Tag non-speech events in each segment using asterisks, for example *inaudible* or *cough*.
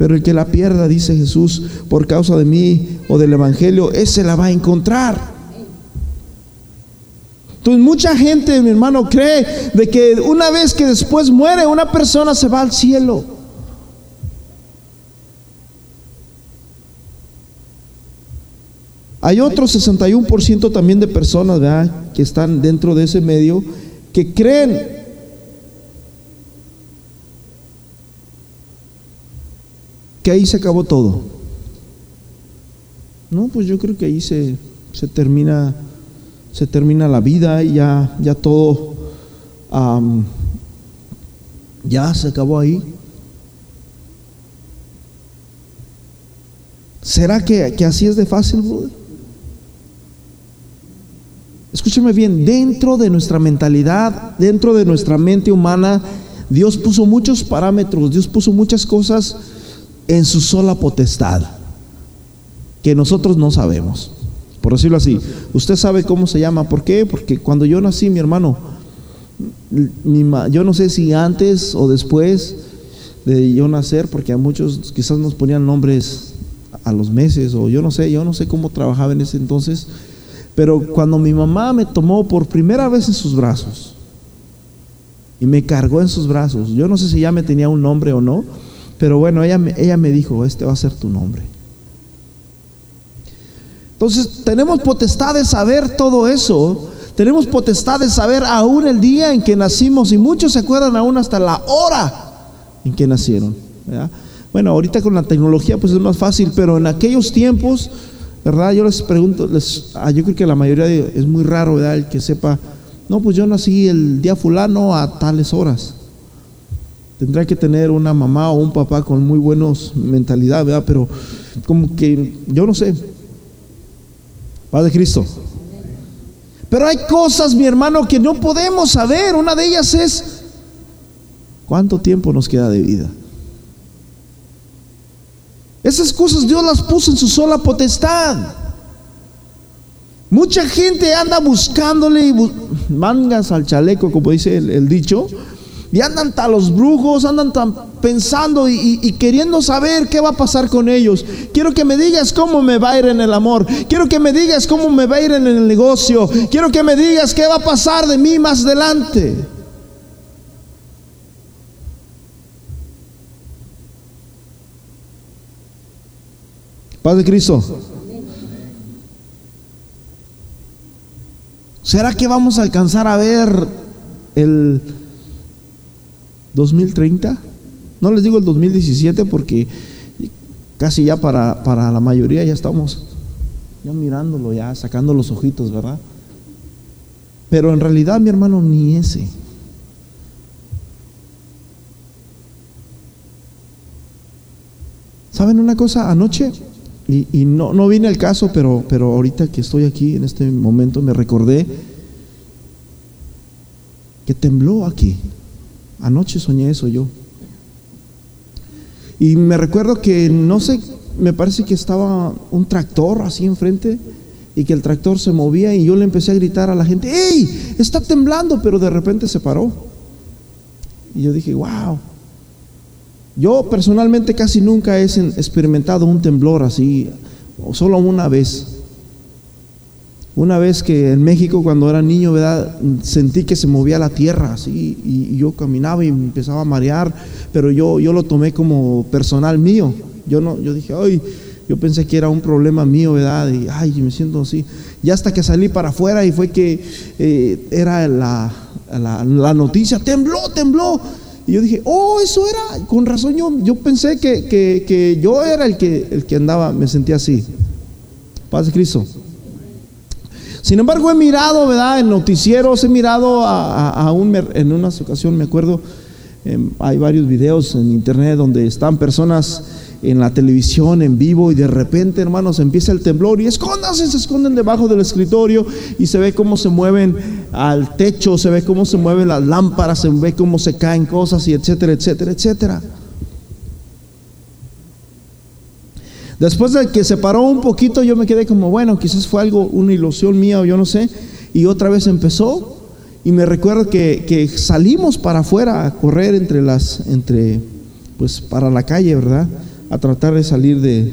Pero el que la pierda, dice Jesús, por causa de mí o del Evangelio, ese la va a encontrar. Entonces mucha gente, mi hermano, cree de que una vez que después muere, una persona se va al cielo. Hay otro 61% también de personas que están dentro de ese medio que creen que ahí se acabó todo. No, pues yo creo que ahí se, se termina se termina la vida y ya, ya todo ya se acabó ahí. ¿Será que, que así es de fácil, brother? Escúcheme bien, dentro de nuestra mentalidad, dentro de nuestra mente humana, Dios puso muchos parámetros, Dios puso muchas cosas en su sola potestad que nosotros no sabemos. Por decirlo así, usted sabe cómo se llama. ¿Por qué? Porque cuando yo nací, mi hermano, yo no sé si antes o después de yo nacer, porque a muchos quizás nos ponían nombres a los meses, o yo no sé, yo no sé cómo trabajaba en ese entonces, pero cuando mi mamá me tomó por primera vez en sus brazos y me cargó en sus brazos, yo no sé si ya me tenía un nombre o no, pero bueno, ella, ella me dijo, este va a ser tu nombre. Entonces tenemos potestad de saber todo eso. Tenemos potestad de saber aún el día en que nacimos y muchos se acuerdan aún hasta la hora en que nacieron. Bueno, ahorita con la tecnología pues es más fácil, pero en aquellos tiempos, ¿verdad? Yo les pregunto, les, ah, yo creo que la mayoría es muy raro, ¿verdad? El que sepa, no, pues yo nací el día fulano a tales horas. Tendrá que tener una mamá o un papá con muy buenos mentalidad. Pero como que, yo no sé, Padre Cristo. Pero hay cosas, mi hermano, que no podemos saber. Una de ellas es cuánto tiempo nos queda de vida. Esas cosas Dios las puso en su sola potestad. Mucha gente anda buscándole mangas al chaleco, como dice el dicho, y andan tan los brujos, andan tan pensando y, queriendo saber qué va a pasar con ellos. Quiero que me digas cómo me va a ir en el amor. Quiero que me digas cómo me va a ir en el negocio. Quiero que me digas qué va a pasar de mí más adelante. Paz de Cristo. ¿Será que vamos a alcanzar a ver el 2030. No les digo el 2017 porque casi ya para, para la mayoría ya estamos ya mirándolo, ya sacando los ojitos, ¿verdad? Pero en realidad, mi hermano, ni ese. ¿Saben una cosa? Anoche, y, y, no, no viene el caso, pero, pero ahorita que estoy aquí en este momento me recordé que tembló aquí. Anoche soñé eso yo. Y me recuerdo que, no sé, me parece que estaba un tractor así enfrente y que el tractor se movía y yo le empecé a gritar a la gente, ¡Ey! Está temblando, pero de repente se paró. Y yo dije, wow. Yo personalmente casi nunca he experimentado un temblor así, solo una vez. Una vez que en México, cuando era niño, ¿verdad? sentí que se movía la tierra, así, y, yo caminaba y me empezaba a marear, pero yo, yo lo tomé como personal mío. Yo, no, yo dije, ay, yo pensé que era un problema mío, ¿verdad? Y, ay, me siento así. Y hasta que salí para afuera y fue que eh, era la, la, noticia, tembló, tembló. Y yo dije, oh, eso era, con razón yo, yo pensé que, que, que yo era el que, el que andaba, me sentía así. Paz de Cristo. Sin embargo, he mirado, ¿verdad? En noticieros, he mirado a, un, en una ocasión, me acuerdo, em, hay varios videos en internet donde están personas en la televisión en vivo y de repente, hermanos, empieza el temblor y escóndanse, se esconden debajo del escritorio y se ve cómo se mueven al techo, se ve cómo se mueven las lámparas, se ve cómo se caen cosas y etcétera, etcétera, etcétera. Después de que se paró un poquito, yo me quedé como, bueno, quizás fue algo, una ilusión mía o yo no sé. Y otra vez empezó. Y me recuerdo que, salimos para afuera a correr entre las, entre, pues para la calle, ¿verdad? a tratar de salir de,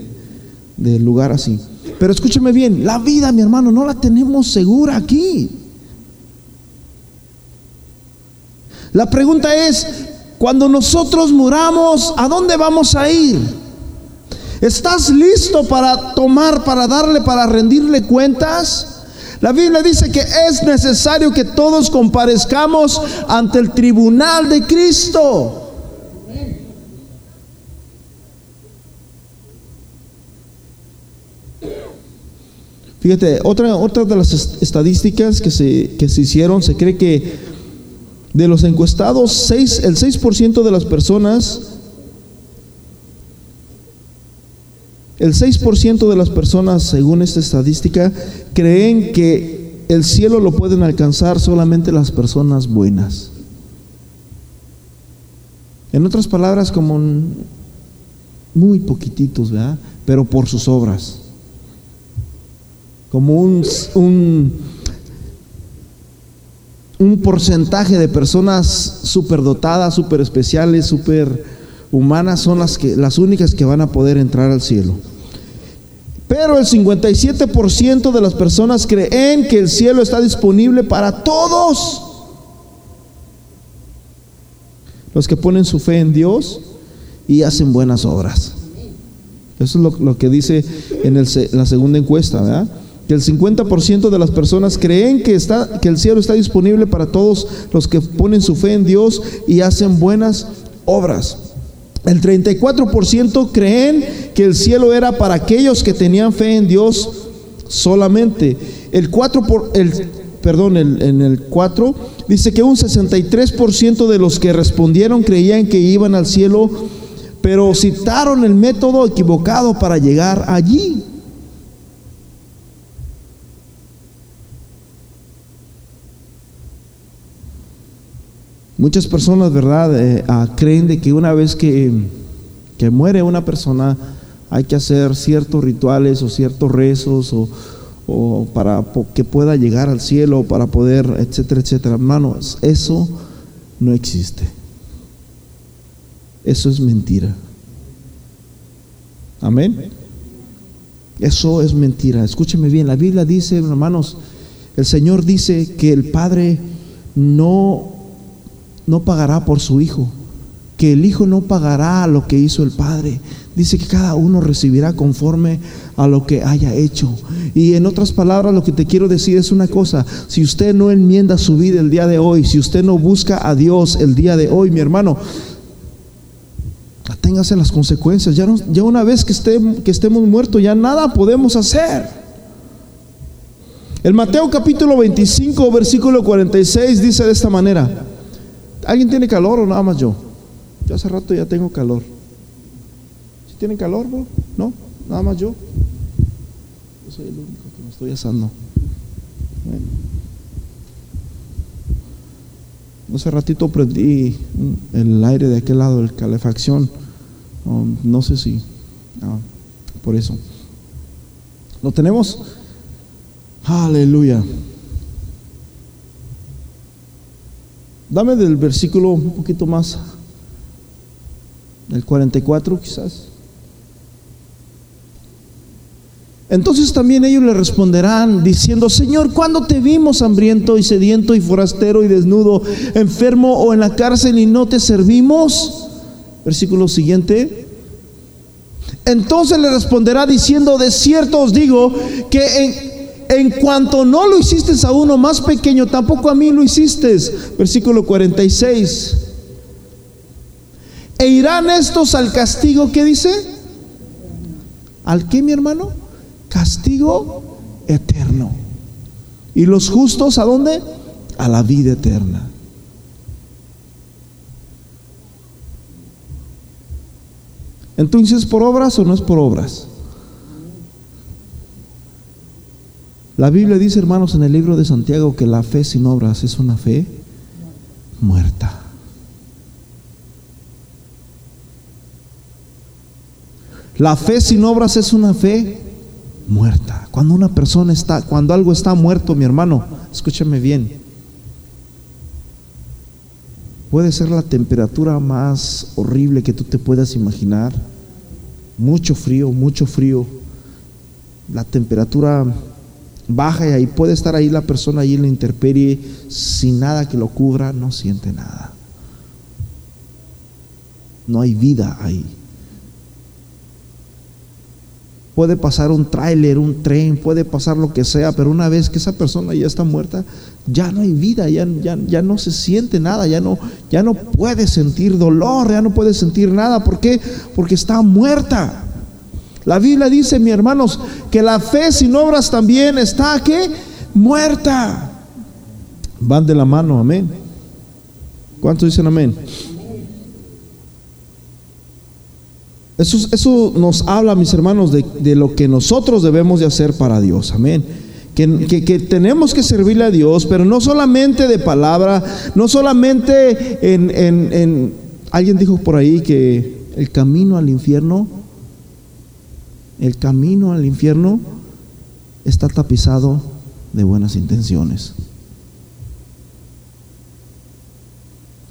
del lugar así. Pero escúcheme bien, la vida, mi hermano, no la tenemos segura aquí. La pregunta es, cuando nosotros muramos, ¿a dónde vamos a ir? ¿Estás listo para tomar, para darle, para rendirle cuentas? La Biblia dice que es necesario que todos comparezcamos ante el tribunal de Cristo. Fíjate, otra, otra de las estadísticas que se, que se hicieron, se cree que de los encuestados, 6, el 6% de las personas, el 6% de las personas, según esta estadística, creen que el cielo lo pueden alcanzar solamente las personas buenas. En otras palabras, como muy poquititos, ¿verdad? Pero por sus obras como un, un, porcentaje de personas superdotadas, super especiales, super humanas son las, que, las únicas que van a poder entrar al cielo. Pero el 57% de las personas creen que el cielo está disponible para todos. Los que ponen su fe en Dios y hacen buenas obras. Eso es lo, que dice en la segunda encuesta, ¿verdad? que el 50% de las personas creen que, está, que el cielo está disponible para todos los que ponen su fe en Dios y hacen buenas obras. El 34% creen que el cielo era para aquellos que tenían fe en Dios solamente. El 4 por, el, perdón, en el 4 dice que un 63% de los que respondieron creían que iban al cielo, pero citaron el método equivocado para llegar allí. Muchas personas, ¿verdad?, eh, ah, creen de que una vez que, que, muere una persona hay que hacer ciertos rituales o ciertos rezos o, o para que pueda llegar al cielo, para poder, etcétera, etcétera. Hermanos, eso no existe. Eso es mentira. Amén. Eso es mentira. Escúcheme bien, la Biblia dice, hermanos, el Señor dice que el Padre no no pagará por su hijo, que el hijo no pagará lo que hizo el padre. Dice que cada uno recibirá conforme a lo que haya hecho. Y en otras palabras, lo que te quiero decir es una cosa, si usted no enmienda su vida el día de hoy, si usted no busca a Dios el día de hoy, mi hermano, téngase las consecuencias. Ya, ya una vez que, que estemos muertos, ya nada podemos hacer. El Mateo capítulo 25, versículo 46 dice de esta manera. ¿Alguien tiene calor o nada más yo? Yo hace rato ya tengo calor. ¿Si tienen calor, bro? ¿No? ¿Nada más yo? Yo soy el único que me estoy asando. Bueno. Hace ratito prendí el aire de aquel lado, el calefacción. no sé si. por eso. ¿Lo tenemos? Aleluya. Dame del versículo un poquito más, el 44 quizás. Entonces también ellos le responderán diciendo, Señor, ¿cuándo te vimos hambriento y sediento y forastero y desnudo, enfermo o en la cárcel y no te servimos? Versículo siguiente. Entonces le responderá diciendo, de cierto os digo que en, en cuanto no lo hiciste a uno más pequeño, tampoco a mí lo hiciste. Versículo 46. E irán estos al castigo, ¿qué dice? ¿Al qué, mi hermano? Castigo eterno. ¿Y los justos a dónde? A la vida eterna. Entonces, ¿por obras o no es por obras? La Biblia dice, hermanos, en el libro de Santiago que la fe sin obras es una fe muerta. La fe sin obras es una fe muerta. Cuando una persona está, cuando algo está muerto, mi hermano, escúchame bien. Puede ser la temperatura más horrible que tú te puedas imaginar. mucho frío, mucho frío, la temperatura baja y ahí puede estar ahí la persona ahí en la intemperie sin nada que lo cubra, no siente nada. No hay vida ahí. Puede pasar un tráiler, un tren, puede pasar lo que sea, pero una vez que esa persona ya está muerta, ya no hay vida, ya, ya, ya no se siente nada, ya no, ya no puede sentir dolor, ya no puede sentir nada. ¿Por qué? Porque está muerta. La Biblia dice, mis hermanos, que la fe sin obras también está aquí muerta. Van de la mano, amén. ¿Cuántos dicen amén? Eso, nos habla, mis hermanos, de, lo que nosotros debemos de hacer para Dios. Amén. Que, tenemos que servirle a Dios, pero no solamente de palabra, no solamente en, en... Alguien dijo por ahí que el camino al infierno, el camino al infierno está tapizado de buenas intenciones.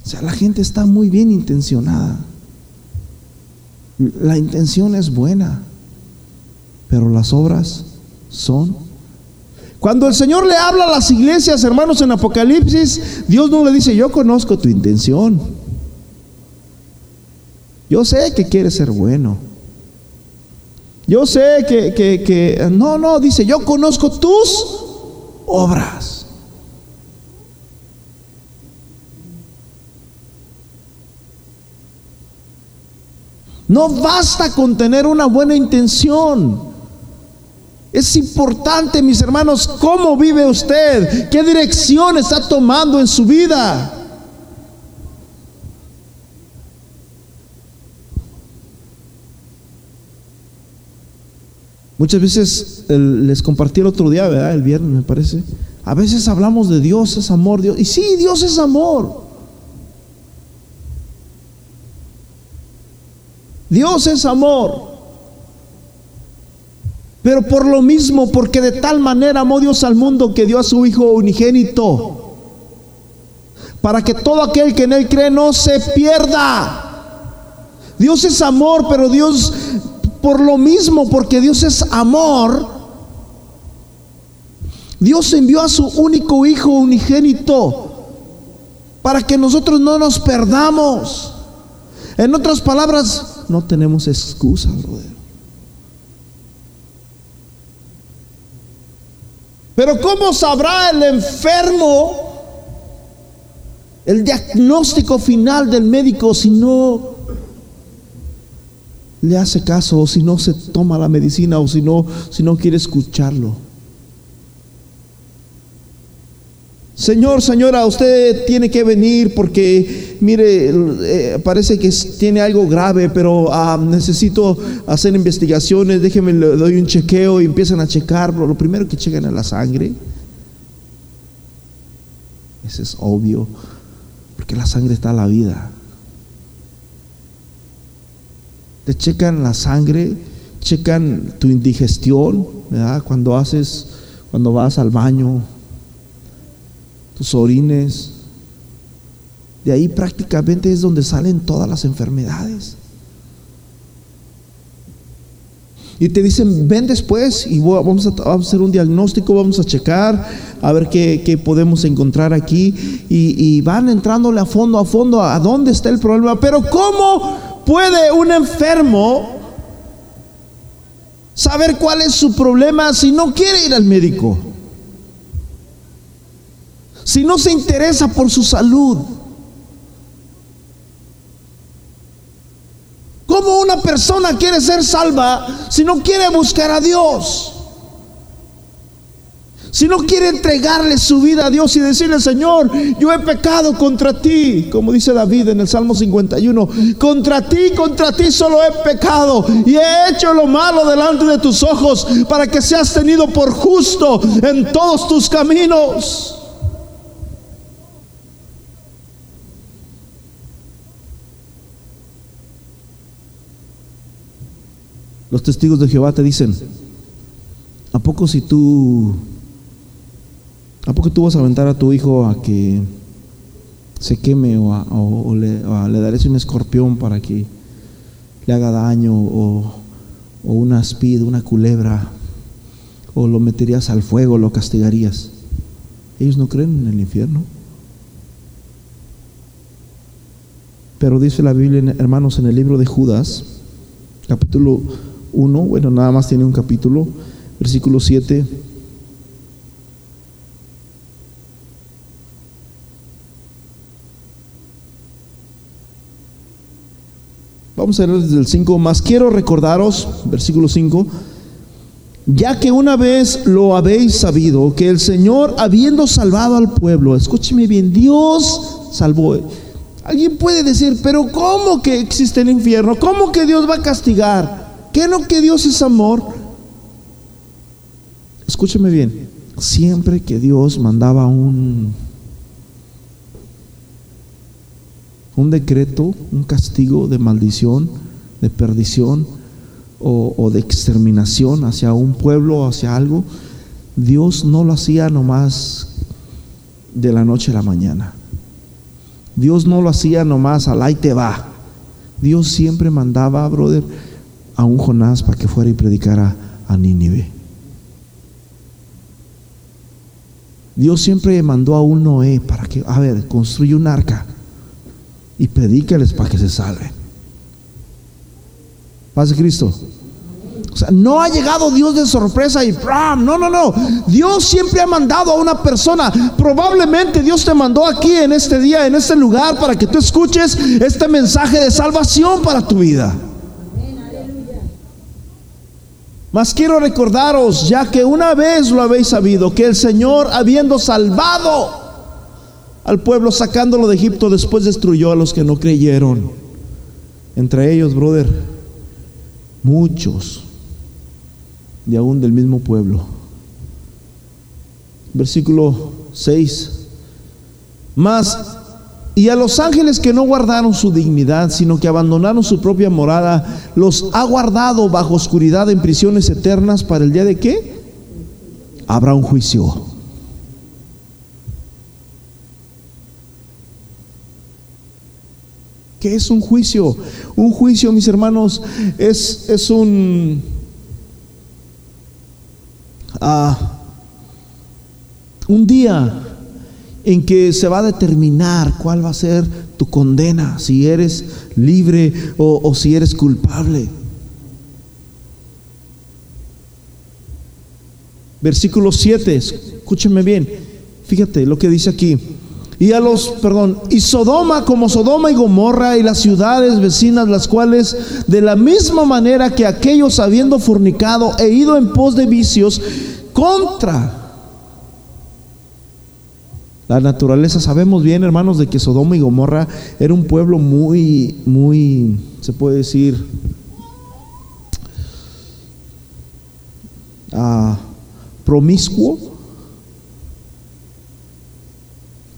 O sea, la gente está muy bien intencionada. La intención es buena, pero las obras son. Cuando el Señor le habla a las iglesias, hermanos, en Apocalipsis, Dios no le dice, yo conozco tu intención. Yo sé que quieres ser bueno. Yo sé que, que, que, no, no, dice, yo conozco tus obras. No basta con tener una buena intención. Es importante, mis hermanos, cómo vive usted, qué dirección está tomando en su vida. Muchas veces les compartí el otro día, ¿verdad? El viernes me parece. A veces hablamos de Dios es amor, Dios. Y sí, Dios es amor. Dios es amor. Pero por lo mismo, porque de tal manera amó Dios al mundo que dio a su Hijo unigénito, para que todo aquel que en Él cree no se pierda. Dios es amor, pero Dios, por lo mismo, porque Dios es amor, Dios envió a su único Hijo unigénito, para que nosotros no nos perdamos. En otras palabras, no tenemos excusa, brother. Pero ¿cómo sabrá el enfermo el diagnóstico final del médico si no le hace caso o si no se toma la medicina o si no, si no quiere escucharlo? Señor, señora, usted tiene que venir porque, mire, eh, parece que tiene algo grave, pero ah, necesito hacer investigaciones, déjeme, le doy un chequeo y empiezan a checar. Lo primero que checan es la sangre. Eso es obvio, porque la sangre está a la vida. Te checan la sangre, checan tu indigestión, ¿verdad? Cuando haces, cuando vas al baño, tus orines. De ahí prácticamente es donde salen todas las enfermedades. Y te dicen, ven después y vamos a, hacer un diagnóstico, vamos a checar, a ver qué, podemos encontrar aquí. Y, y, van entrándole a fondo, a fondo, a dónde está el problema. Pero ¿cómo puede un enfermo saber cuál es su problema si no quiere ir al médico? si no se interesa por su salud? ¿Cómo una persona quiere ser salva si no quiere buscar a Dios? Si no quiere entregarle su vida a Dios y decirle, Señor, yo he pecado contra ti, como dice David en el Salmo 51, contra ti, contra ti solo he pecado y he hecho lo malo delante de tus ojos para que seas tenido por justo en todos tus caminos. Los testigos de Jehová te dicen, ¿a poco si tú, a poco tú vas a aventar a tu hijo a que se queme o, le, daré un escorpión para que le haga daño o, o una espida, una culebra, o lo meterías al fuego, lo castigarías. Ellos no creen en el infierno. Pero dice la Biblia, hermanos, en el libro de Judas, capítulo 1, bueno, nada más tiene un capítulo, versículo 7. Vamos a leer desde el 5, más quiero recordaros, versículo 5, ya que una vez lo habéis sabido, que el Señor, habiendo salvado al pueblo, escúcheme bien, Dios salvó. Alguien puede decir, pero ¿cómo que existe el infierno? ¿Cómo que Dios va a castigar? ¿Qué no que Dios es amor? Escúcheme bien, siempre que Dios mandaba un un decreto, un castigo de maldición, de perdición o, de exterminación hacia un pueblo, o hacia algo, Dios no lo hacía nomás de la noche a la mañana. Dios no lo hacía nomás al ahí te va. Dios siempre mandaba, brother, a un Jonás para que fuera y predicara a Nínive. Dios siempre mandó a un Noé para que, a ver, construye un arca y predícales para que se salven. Paz de Cristo. O sea, no ha llegado Dios de sorpresa y ¡pram! no, no, no. Dios siempre ha mandado a una persona. Probablemente Dios te mandó aquí en este día, en este lugar, para que tú escuches este mensaje de salvación para tu vida. Mas quiero recordaros, ya que una vez lo habéis sabido, que el Señor, habiendo salvado al pueblo sacándolo de Egipto, después destruyó a los que no creyeron. Entre ellos, brother, muchos, de aún del mismo pueblo. Versículo 6. Más, y a los ángeles que no guardaron su dignidad, sino que abandonaron su propia morada, los ha guardado bajo oscuridad en prisiones eternas para el día de qué? Habrá un juicio. ¿Qué es un juicio? Un juicio, mis hermanos, es, es un... Ah, un día en que se va a determinar cuál va a ser tu condena, si eres libre o, si eres culpable. Versículo 7, escúcheme bien, fíjate lo que dice aquí y a los, perdón, y Sodoma como Sodoma y Gomorra y las ciudades vecinas, las cuales de la misma manera que aquellos habiendo fornicado e ido en pos de vicios contra la naturaleza. Sabemos bien, hermanos, de que Sodoma y Gomorra era un pueblo muy, muy, se puede decir, uh, promiscuo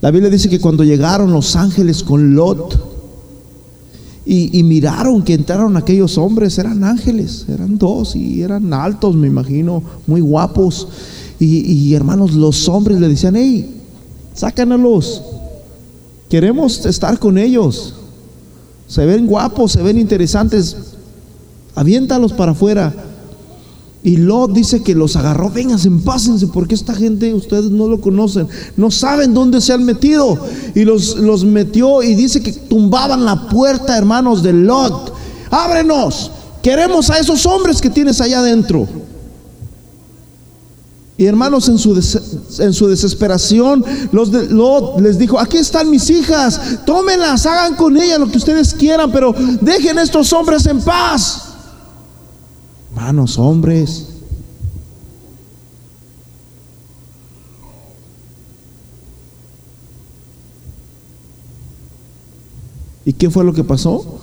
La Biblia dice que cuando llegaron los ángeles con Lot y, miraron que entraron aquellos hombres, eran ángeles, eran dos y eran altos, me imagino, muy guapos. Y, hermanos, los hombres le decían, hey, sácanos, queremos estar con ellos. Se ven guapos, se ven interesantes, aviéntalos para afuera. Y Lot dice que los agarró, vénganse, pásense, porque esta gente ustedes no lo conocen, no saben dónde se han metido. Y los, los metió y dice que tumbaban la puerta, hermanos, de Lot. Ábrenos, queremos a esos hombres que tienes allá adentro. Y hermanos, en su, en su desesperación, los de Lot les dijo, aquí están mis hijas, tómenlas, hagan con ellas lo que ustedes quieran, pero dejen a estos hombres en paz. Hermanos, hombres. ¿Y qué fue lo que pasó?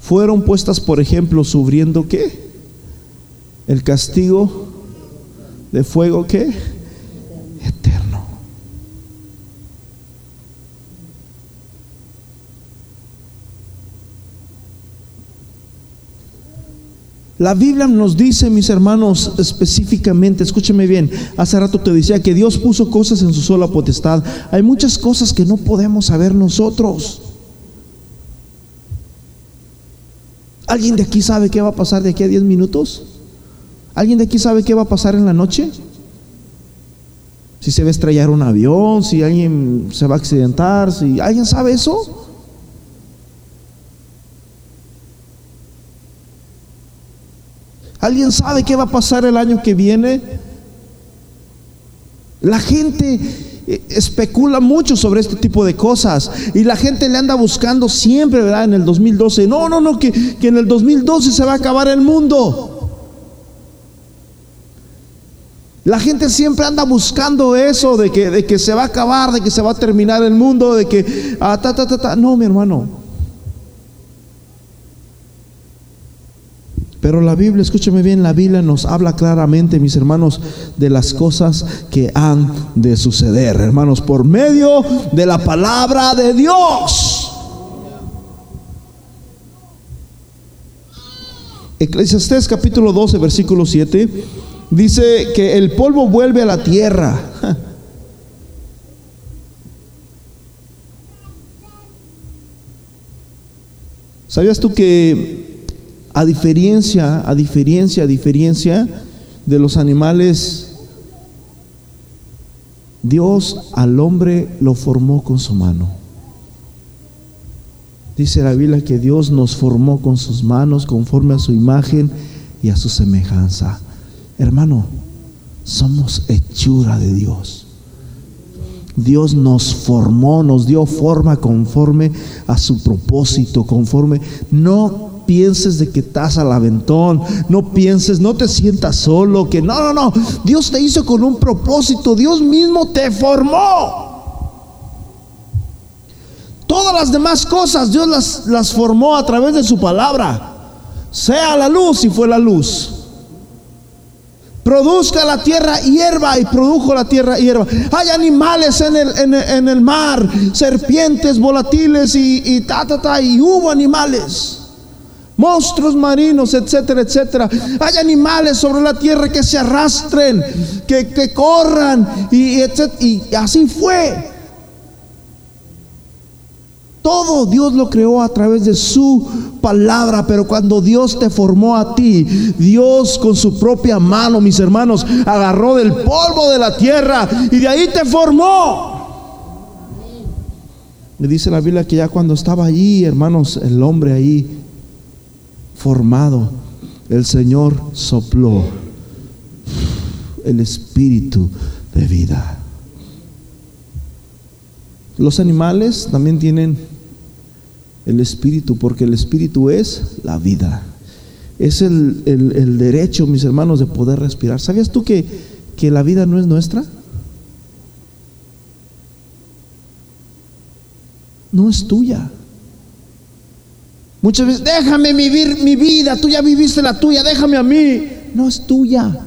Fueron puestas, por ejemplo, sufriendo qué? El castigo de fuego qué? La Biblia nos dice, mis hermanos, específicamente, escúcheme bien, hace rato te decía que Dios puso cosas en su sola potestad. Hay muchas cosas que no podemos saber nosotros. ¿Alguien de aquí sabe qué va a pasar de aquí a 10 minutos? ¿Alguien de aquí sabe qué va a pasar en la noche? Si se va a estrellar un avión, si alguien se va a accidentar, si alguien sabe eso. ¿Alguien sabe qué va a pasar el año que viene? La gente eh, especula mucho sobre este tipo de cosas y la gente le anda buscando siempre, ¿verdad? En el 2012, no, no, no, que, que en el 2012 se va a acabar el mundo. La gente siempre anda buscando eso de que, de que se va a acabar, de que se va a terminar el mundo, de que... Ah, ta, ta. No, mi hermano. Pero la Biblia, escúcheme bien, la Biblia nos habla claramente, mis hermanos, de las cosas que han de suceder, hermanos, por medio de la palabra de Dios. Eclesiastés capítulo 12, versículo 7, dice que el polvo vuelve a la tierra. *laughs* ¿Sabías tú que a diferencia, a diferencia, a diferencia de los animales, Dios al hombre lo formó con su mano. Dice la Biblia que Dios nos formó con sus manos conforme a su imagen y a su semejanza. Hermano, somos hechura de Dios. Dios nos formó, nos dio forma conforme a su propósito, conforme no pienses de que estás al aventón, no pienses, no te sientas solo, que no, no, no, Dios te hizo con un propósito, Dios mismo te formó. Todas las demás cosas Dios las, formó a través de su palabra. Sea la luz y fue la luz. Produzca la tierra hierba y produjo la tierra hierba. Hay animales en el, en el, mar, serpientes volatiles y, y ta, ta, ta, y hubo animales monstruos marinos, etcétera, etcétera. Hay animales sobre la tierra que se arrastren, que, corran, y, y así fue. Todo Dios lo creó a través de su palabra, pero cuando Dios te formó a ti, Dios con su propia mano, mis hermanos, agarró del polvo de la tierra y de ahí te formó. Me dice la Biblia que ya cuando estaba allí, hermanos, el hombre ahí formado, el Señor sopló el espíritu de vida. Los animales también tienen el espíritu, porque el espíritu es la vida. Es el, derecho, mis hermanos, de poder respirar. ¿Sabías tú que, que la vida no es nuestra? No es tuya. Muchas veces, déjame vivir mi vida, tú ya viviste la tuya, déjame a mí. No es tuya.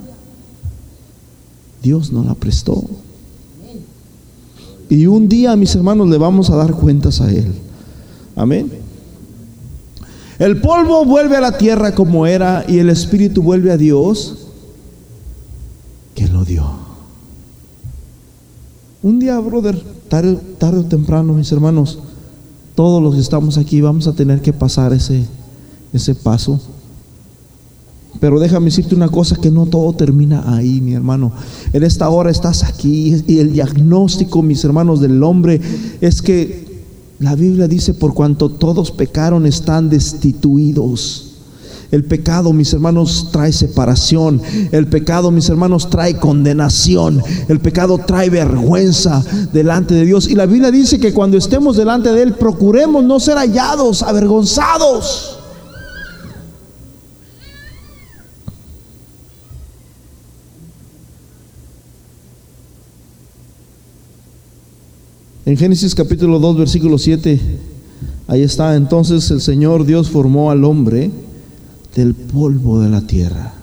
Dios no la prestó. Y un día, mis hermanos, le vamos a dar cuentas a Él. Amén. El polvo vuelve a la tierra como era y el espíritu vuelve a Dios que lo dio. Un día, brother, tarde, o temprano, mis hermanos, todos los que estamos aquí vamos a tener que pasar ese, ese paso. Pero déjame decirte una cosa, que no todo termina ahí, mi hermano. En esta hora estás aquí y el diagnóstico, mis hermanos, del hombre es que la Biblia dice, por cuanto todos pecaron, están destituidos. El pecado, mis hermanos, trae separación. El pecado, mis hermanos, trae condenación. El pecado trae vergüenza delante de Dios. Y la Biblia dice que cuando estemos delante de Él, procuremos no ser hallados, avergonzados. En Génesis capítulo 2, versículo 7, ahí está, entonces el Señor Dios formó al hombre del polvo de la tierra.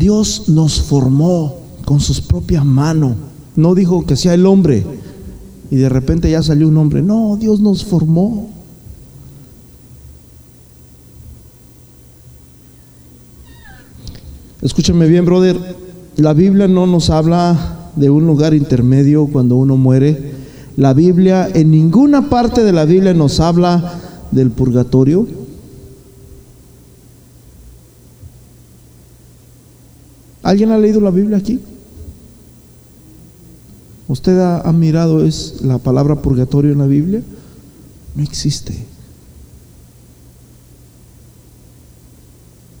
Dios nos formó con sus propias manos. No dijo que sea el hombre y de repente ya salió un hombre. No, Dios nos formó. Escúchame bien, brother. La Biblia no nos habla de un lugar intermedio cuando uno muere. La Biblia, en ninguna parte de la Biblia nos habla del purgatorio. ¿Alguien ha leído la Biblia aquí? ¿Usted ha, mirado es la palabra purgatorio en la Biblia? No existe.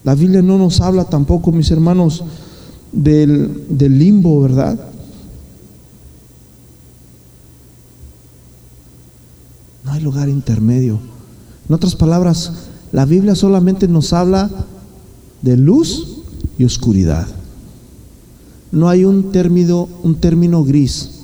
La Biblia no nos habla tampoco, mis hermanos, del, del limbo, ¿verdad? No hay lugar intermedio. En otras palabras, la Biblia solamente nos habla de luz y oscuridad. No hay un término, un término gris.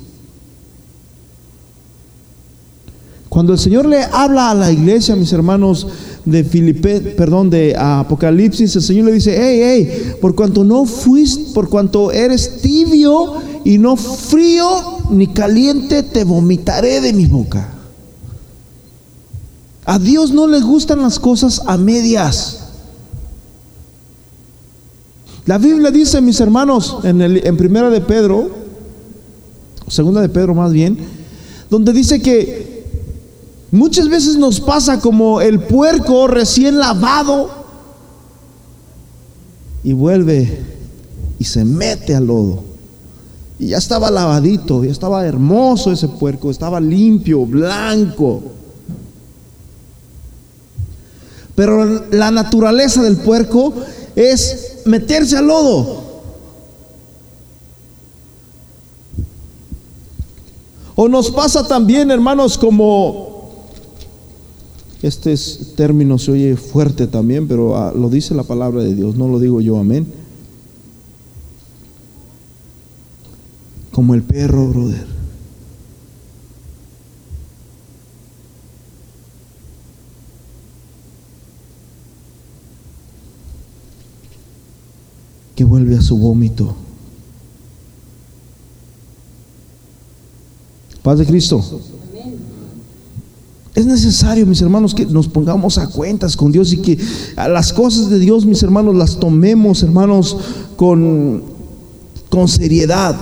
Cuando el Señor le habla a la iglesia, mis hermanos, de Filipe, perdón, de Apocalipsis, el Señor le dice, hey, hey, por cuanto no fuiste, por cuanto eres tibio y no frío ni caliente, te vomitaré de mi boca. A Dios no le gustan las cosas a medias. La Biblia dice, mis hermanos, en, en primera de Pedro, segunda de Pedro más bien, donde dice que Muchas veces nos pasa como el puerco recién lavado y vuelve y se mete al lodo. Y ya estaba lavadito, ya estaba hermoso ese puerco, estaba limpio, blanco. Pero la naturaleza del puerco es meterse al lodo. O nos pasa también, hermanos, como este término se oye fuerte también, pero ah, lo dice la palabra de Dios, no lo digo yo, amén. Como el perro, brother. Que vuelve a su vómito. Paz de Cristo. Es necesario, mis hermanos, que nos pongamos a cuentas con Dios y que las cosas de Dios, mis hermanos, las tomemos, hermanos, con, con seriedad.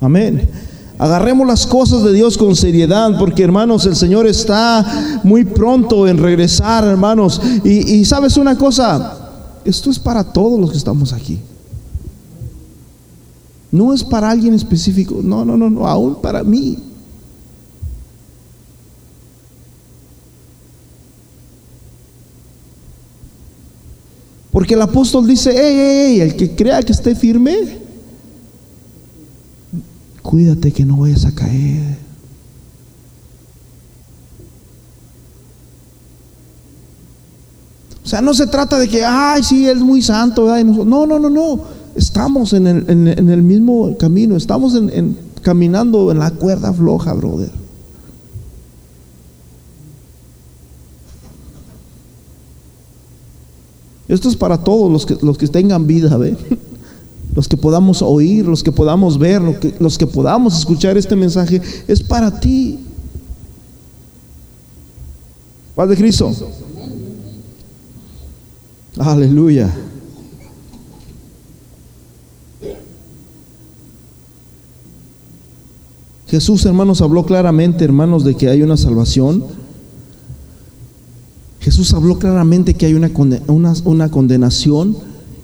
Amén. Agarremos las cosas de Dios con seriedad, porque hermanos, el Señor está muy pronto en regresar, hermanos. Y, y sabes una cosa, esto es para todos los que estamos aquí. No es para alguien específico, no, no, no, no, aún para mí. Porque el apóstol dice, hey, el que crea que esté firme, cuídate que no vayas a caer. O sea, no se trata de que, ay, sí, él es muy santo. No, no, no, no. Estamos en el, mismo camino. Estamos caminando en la cuerda floja, brother. Esto es para todos los que, los que tengan vida, ¿ve? *laughs* los que podamos oír, los que podamos ver, los que, los que podamos escuchar este mensaje, es para ti. Paz de Cristo. Aleluya. Jesús, hermanos, habló claramente, hermanos, de que hay una salvación Jesús habló claramente que hay una, una, condenación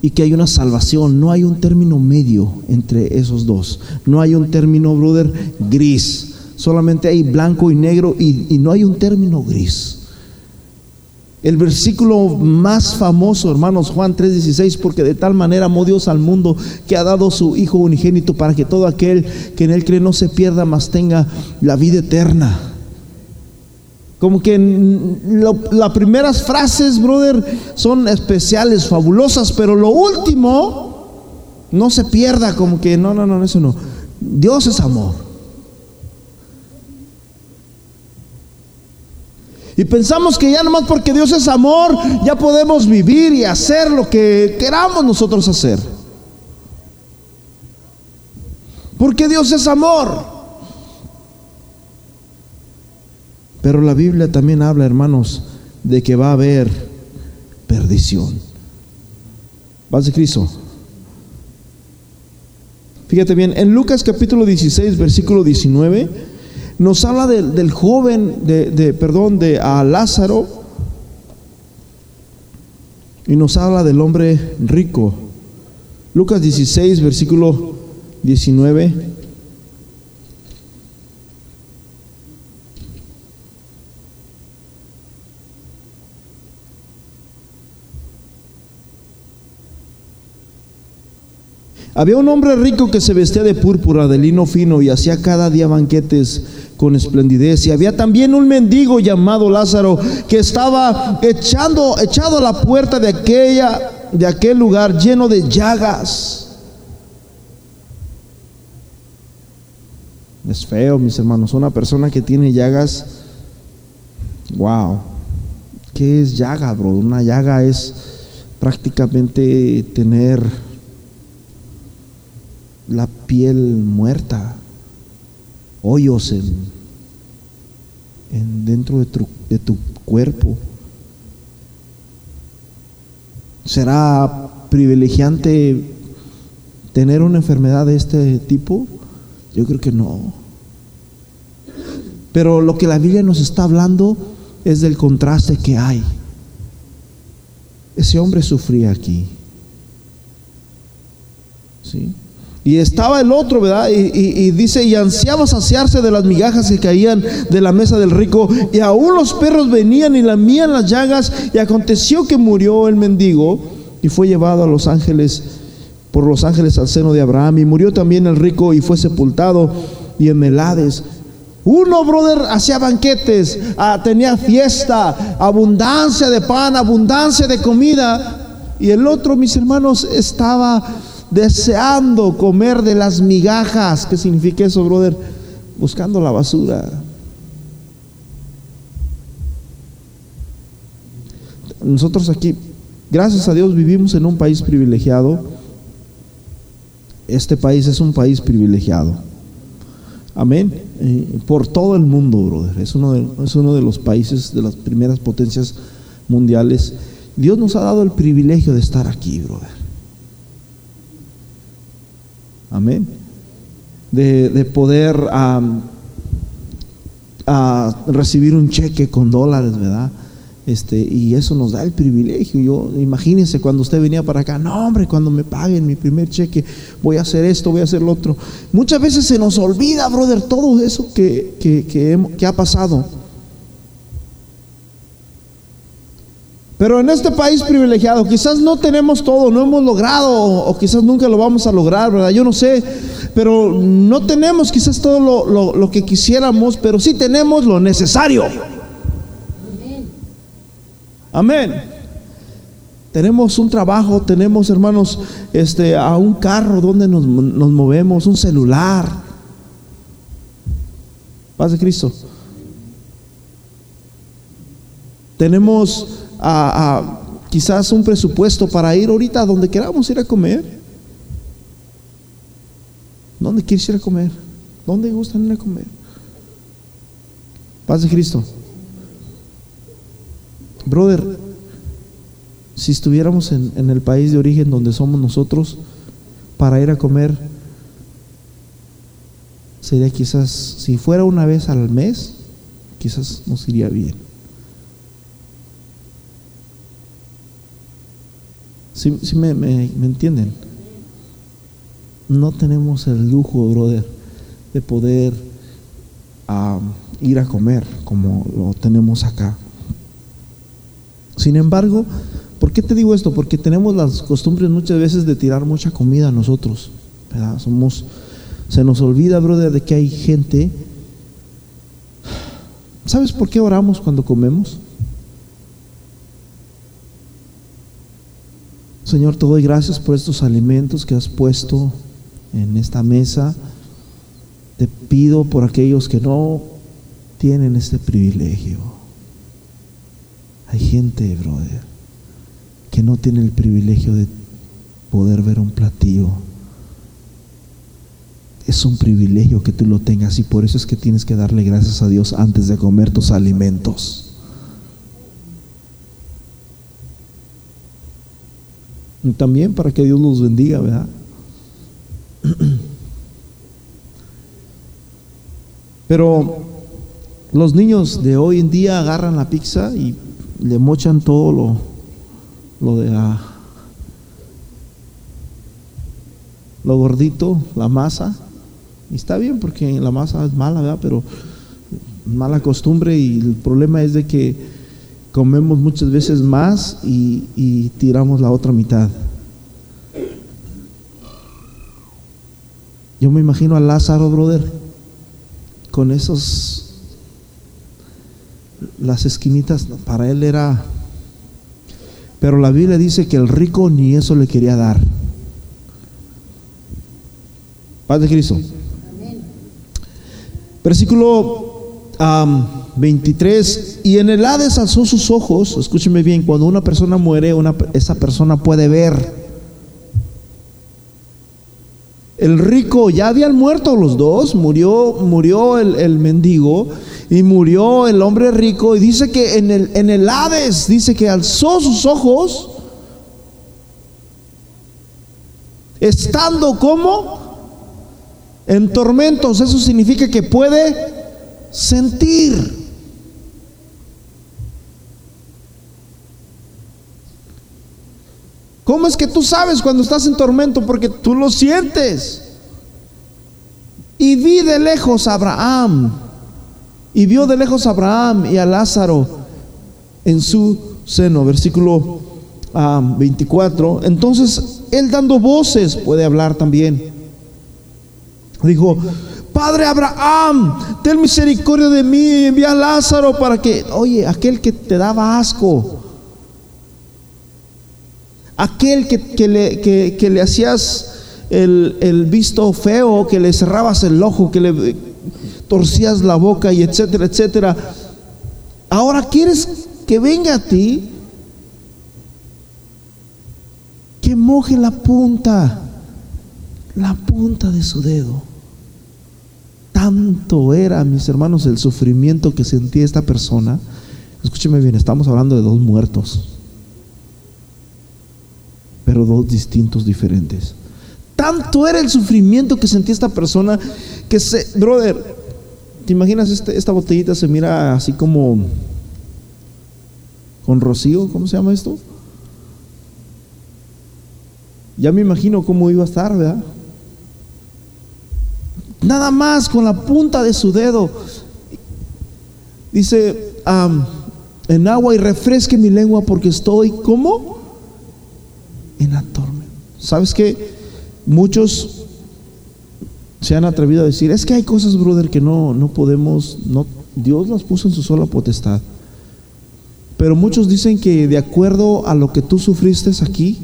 y que hay una salvación. No hay un término medio entre esos dos. No hay un término, brother, gris. Solamente hay blanco y negro y, y no hay un término gris. El versículo más famoso, hermanos, Juan 3:16, porque de tal manera amó Dios al mundo que ha dado su Hijo unigénito para que todo aquel que en él cree no se pierda, mas tenga la vida eterna. Como que las primeras frases, brother, son especiales, fabulosas, pero lo último no se pierda, como que no, no, no, eso no. Dios es amor. Y pensamos que ya nomás porque Dios es amor, ya podemos vivir y hacer lo que queramos nosotros hacer. Porque Dios es amor. Pero la Biblia también habla, hermanos, de que va a haber perdición. Paz de Cristo. Fíjate bien, en Lucas capítulo 16, versículo 19, nos habla del joven, de, perdón, de a Lázaro, y nos habla del hombre rico. Lucas 16, versículo 19. Había un hombre rico que se vestía de púrpura, de lino fino, y hacía cada día banquetes con esplendidez. Y había también un mendigo llamado Lázaro que estaba echando, echado a la puerta de aquella, de aquel lugar lleno de llagas. Es feo, mis hermanos. Una persona que tiene llagas, wow. ¿Qué es llaga, bro? Una llaga es prácticamente tener la piel muerta, hoyos en, en dentro de tu, de tu cuerpo. ¿Será privilegiante tener una enfermedad de este tipo? Yo creo que no. Pero lo que la Biblia nos está hablando es del contraste que hay. Ese hombre sufría aquí. ¿Sí? Y estaba el otro, ¿verdad? Y, dice, y ansiaba saciarse de las migajas que caían de la mesa del rico. Y aún los perros venían y lamían las llagas. Y aconteció que murió el mendigo y fue llevado a los ángeles, por los ángeles al seno de Abraham. Y murió también el rico y fue sepultado. Y en Melades. Uno, brother, hacía banquetes, ah, tenía fiesta, abundancia de pan, abundancia de comida. Y el otro, mis hermanos, estaba deseando comer de las migajas. ¿Qué significa eso, brother? Buscando la basura. Nosotros aquí, gracias a Dios, vivimos en un país privilegiado. Este país es un país privilegiado. Amén. Eh, por todo el mundo, brother. Es uno, de, es uno de los países, de las primeras potencias mundiales. Dios nos ha dado el privilegio de estar aquí, brother. Amén. De, poder recibir un cheque con dólares, ¿verdad? Este, y eso nos da el privilegio. Yo, imagínense cuando usted venía para acá, no hombre, cuando me paguen mi primer cheque, voy a hacer esto, voy a hacer lo otro. Muchas veces se nos olvida, brother, todo eso que, que ha pasado. Pero en este país privilegiado, quizás no tenemos todo, no hemos logrado, o, quizás nunca lo vamos a lograr, ¿verdad? Yo no sé, pero no tenemos quizás todo lo, que quisiéramos, pero sí tenemos lo necesario. Amén. Tenemos un trabajo, tenemos, hermanos, este, a un carro donde nos, movemos, un celular. Paz de Cristo. Tenemos a, quizás un presupuesto para ir ahorita a donde queramos ir a comer. ¿Dónde quieres ir a comer? ¿Dónde gustan ir a comer? Paz de Cristo. Brother, si estuviéramos en, en, el país de origen donde somos nosotros, para ir a comer, sería quizás, si fuera una vez al mes, quizás nos iría bien. Si me, entienden? No tenemos el lujo, brother, de poder ir a comer como lo tenemos acá. Sin embargo, ¿por qué te digo esto? Porque tenemos las costumbres muchas veces de tirar mucha comida a nosotros. Somos, se nos olvida, brother, de que hay gente. ¿Sabes por qué oramos cuando comemos? Señor, te doy gracias por estos alimentos que has puesto en esta mesa. Te pido por aquellos que no tienen este privilegio. Hay gente, brother, que no tiene el privilegio de poder ver un platillo. Es un privilegio que tú lo tengas y por eso es que tienes que darle gracias a Dios antes de comer tus alimentos. también para que Dios los bendiga, ¿verdad? Pero los niños de hoy en día agarran la pizza y le mochan todo lo, lo de la, lo gordito, la masa. Y está bien porque la masa es mala, ¿verdad? Pero mala costumbre y el problema es de que comemos muchas veces más y, y tiramos la otra mitad. Yo me imagino a Lázaro, brother, con esos, las esquinitas, para él era, pero la Biblia dice que el rico ni eso le quería dar. Paz de Cristo. Versículo 23. Y en el Hades alzó sus ojos. Escúcheme bien: cuando una persona muere, una, esa persona puede ver. El rico, ya habían muerto los dos, murió, murió el, el, mendigo y murió el hombre rico. Y dice que en el, en el Hades, dice que alzó sus ojos, estando como en tormentos. Eso significa que puede sentir. ¿Cómo es que tú sabes cuando estás en tormento? Porque tú lo sientes. Y vi de lejos a Abraham. Y vio de lejos a Abraham y a Lázaro en su seno. Versículo 24. Entonces, él dando voces puede hablar también. Dijo, Padre Abraham, ten misericordia de mí y envía a Lázaro para que, oye, aquel que te daba asco, aquel que, le, que, le, hacías el, el, visto feo, que le cerrabas el ojo, que le torcías la boca y etcétera, etcétera. Ahora quieres que venga a ti, que moje la punta, la punta de su dedo. Tanto era, mis hermanos, el sufrimiento que sentía esta persona. Escúcheme bien, estamos hablando de dos muertos pero dos distintos diferentes. Tanto era el sufrimiento que sentía esta persona que se, brother, ¿te imaginas este, esta botellita se mira así como con rocío? ¿Cómo se llama esto? Ya me imagino cómo iba a estar, ¿verdad? Nada más con la punta de su dedo. Dice, en agua y refresque mi lengua porque estoy, ¿cómo? En la tormenta. ¿Sabes que Muchos se han atrevido a decir, es que hay cosas, brother, que no, no podemos, no, Dios las puso en su sola potestad. Pero muchos dicen que de acuerdo a lo que tú sufriste aquí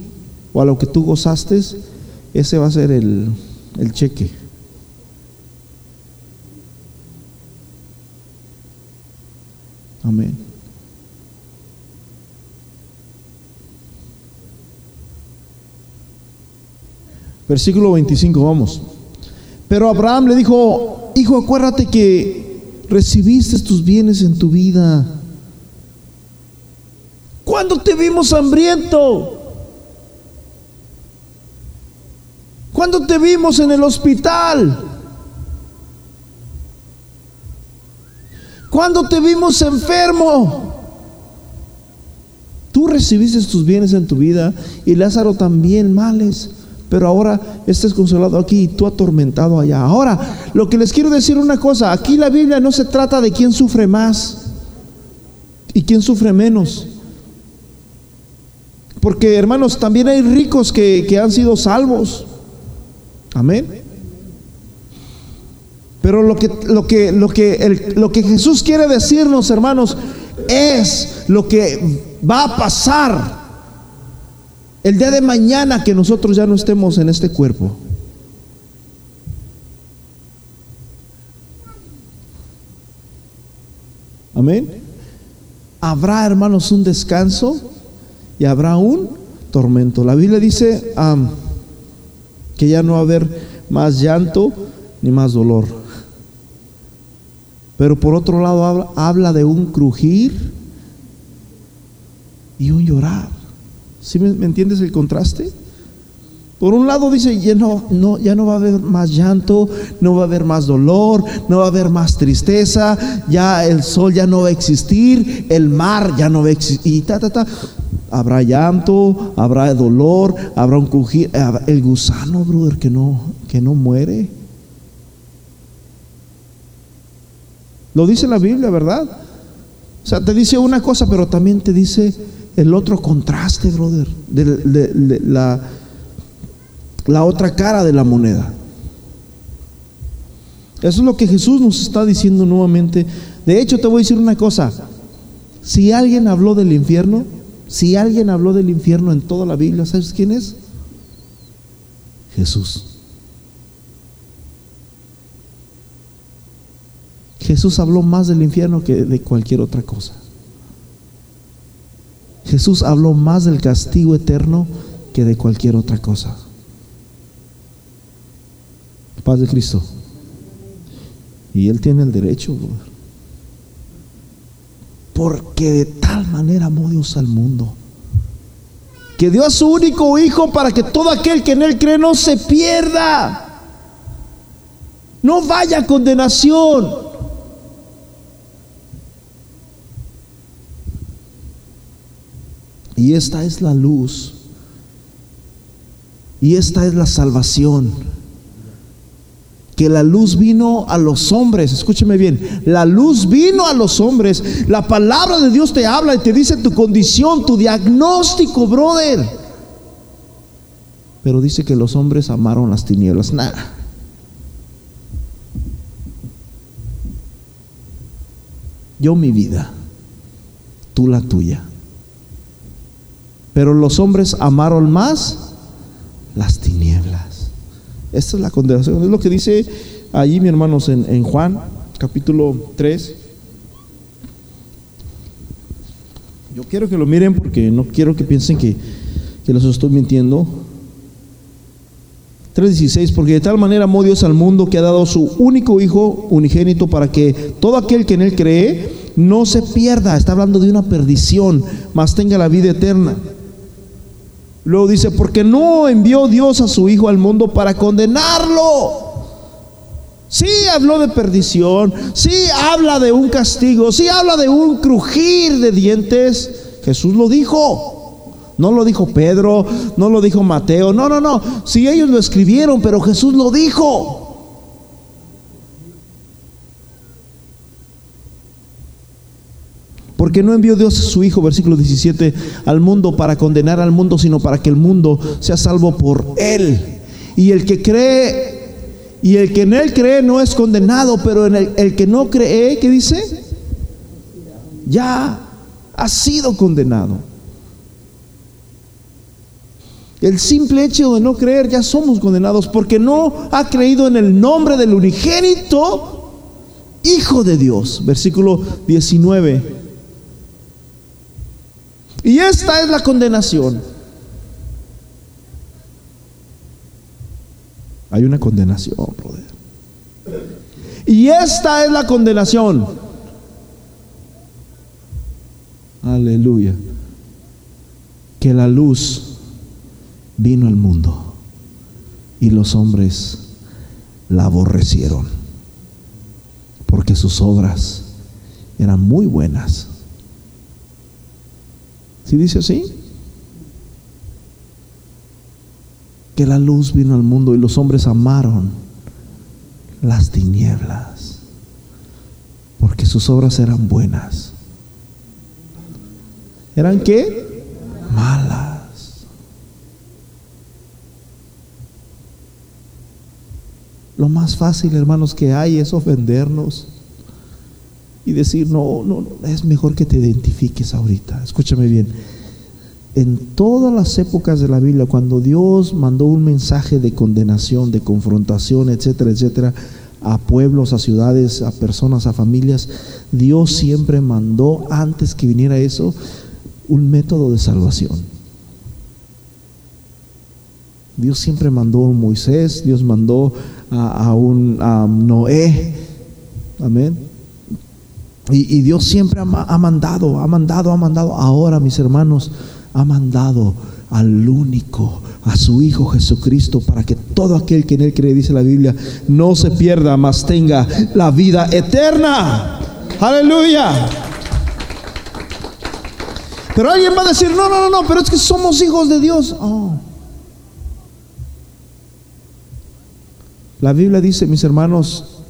o a lo que tú gozaste, ese va a ser el, el cheque. Amén. Versículo 25, vamos. Pero Abraham le dijo, hijo, acuérdate que recibiste tus bienes en tu vida. ¿Cuándo te vimos hambriento? ¿Cuándo te vimos en el hospital? ¿Cuándo te vimos enfermo? Tú recibiste tus bienes en tu vida y Lázaro también males pero ahora estés consolado aquí y tú atormentado allá. Ahora, lo que les quiero decir una cosa, aquí la Biblia no se trata de quién sufre más y quién sufre menos. Porque hermanos, también hay ricos que, que han sido salvos. Amén. Pero lo que, lo que, lo que, el, lo que Jesús quiere decirnos, hermanos, es lo que va a pasar el día de mañana que nosotros ya no estemos en este cuerpo. Amén. Habrá, hermanos, un descanso y habrá un tormento. La Biblia dice que ya no va a haber más llanto ni más dolor. Pero por otro lado habla, habla de un crujir y un llorar. ¿Sí me, entiendes el contraste? Por un lado dice, ya no, ya no va a haber más llanto, no va a haber más dolor, no va a haber más tristeza, ya el sol ya no va a existir, el mar ya no va a existir, y ta, ta, ta. Habrá llanto, habrá dolor, habrá un el gusano, brother, que no, que no muere. Lo dice la Biblia, ¿verdad? O sea, te dice una cosa, pero también te dice el otro contraste, brother, la, la otra cara de la moneda. Eso es lo que Jesús nos está diciendo nuevamente. De hecho, te voy a decir una cosa. Si alguien habló del infierno, si alguien habló del infierno en toda la Biblia, ¿sabes quién es? Jesús. Jesús habló más del infierno que de cualquier otra cosa. Jesús habló más del castigo eterno que de cualquier otra cosa. Paz de Cristo. Y Él tiene el derecho, porque de tal manera amó Dios al mundo, que dio a su único Hijo para que todo aquel que en Él cree no se pierda, no vaya a condenación, Y esta es la luz. Y esta es la salvación. Que la luz vino a los hombres. Escúcheme bien. La luz vino a los hombres. La palabra de Dios te habla y te dice tu condición, tu diagnóstico, brother. Pero dice que los hombres amaron las tinieblas. Nada. Yo mi vida, tú la tuya. Pero los hombres amaron más las tinieblas. Esta es la condenación. Es lo que dice allí, mi hermanos, en, Juan, capítulo 3. Yo quiero que lo miren porque no quiero que piensen que, que los estoy mintiendo. 3.16, porque de tal manera amó Dios al mundo que ha dado su único Hijo unigénito para que todo aquel que en él cree no se pierda, está hablando de una perdición, mas tenga la vida eterna. Luego dice, porque no envió Dios a su Hijo al mundo para condenarlo. Sí habló de perdición, sí habla de un castigo, sí habla de un crujir de dientes. Jesús lo dijo. No lo dijo Pedro, no lo dijo Mateo, no, no, no. Sí ellos lo escribieron, pero Jesús lo dijo. Porque no envió Dios su Hijo, versículo 17, al mundo para condenar al mundo, sino para que el mundo sea salvo por Él. Y el que cree, y el que en Él cree no es condenado, pero en el, el que no cree, ¿qué dice? Ya ha sido condenado. El simple hecho de no creer ya somos condenados porque no ha creído en el nombre del unigénito Hijo de Dios. Versículo 19. Y esta es la condenación. Hay una condenación, brother. Y esta es la condenación. Aleluya. Que la luz vino al mundo y los hombres la aborrecieron porque sus obras eran muy buenas ¿Sí dice así? Que la luz vino al mundo y los hombres amaron las tinieblas, porque sus obras eran buenas. ¿Eran qué? Malas. Lo más fácil, hermanos, que hay es ofendernos y decir, no, no, es mejor que te identifiques ahorita. Escúchame bien. En todas las épocas de la Biblia, cuando Dios mandó un mensaje de condenación, de confrontación, etcétera, etcétera, a pueblos, a ciudades, a personas, a familias, Dios siempre mandó, antes que viniera eso, un método de salvación. Dios siempre mandó a Moisés, Dios mandó a, un a Noé, amén. Y, Dios siempre ha, mandado, ha mandado, ha mandado. Ahora, mis hermanos, ha mandado al único, a su Hijo Jesucristo, para que todo aquel que en Él cree, dice la Biblia, no se pierda, mas tenga la vida eterna. Aleluya. Pero alguien va a decir, no, no, no, no, pero es que somos hijos de Dios. Oh. La Biblia dice, mis hermanos,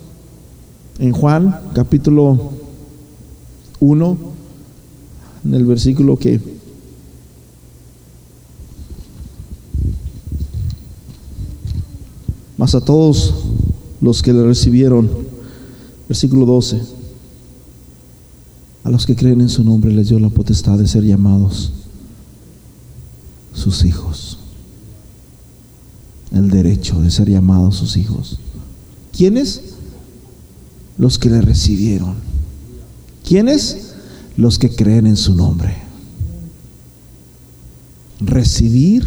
en Juan capítulo 1, en el versículo que más a todos los que le recibieron, versículo 12, a los que creen en su nombre les dio la potestad de ser llamados sus hijos, el derecho de ser llamados sus hijos. ¿Quiénes? Los que le recibieron. ¿Quiénes? Los que creen en su nombre. Recibir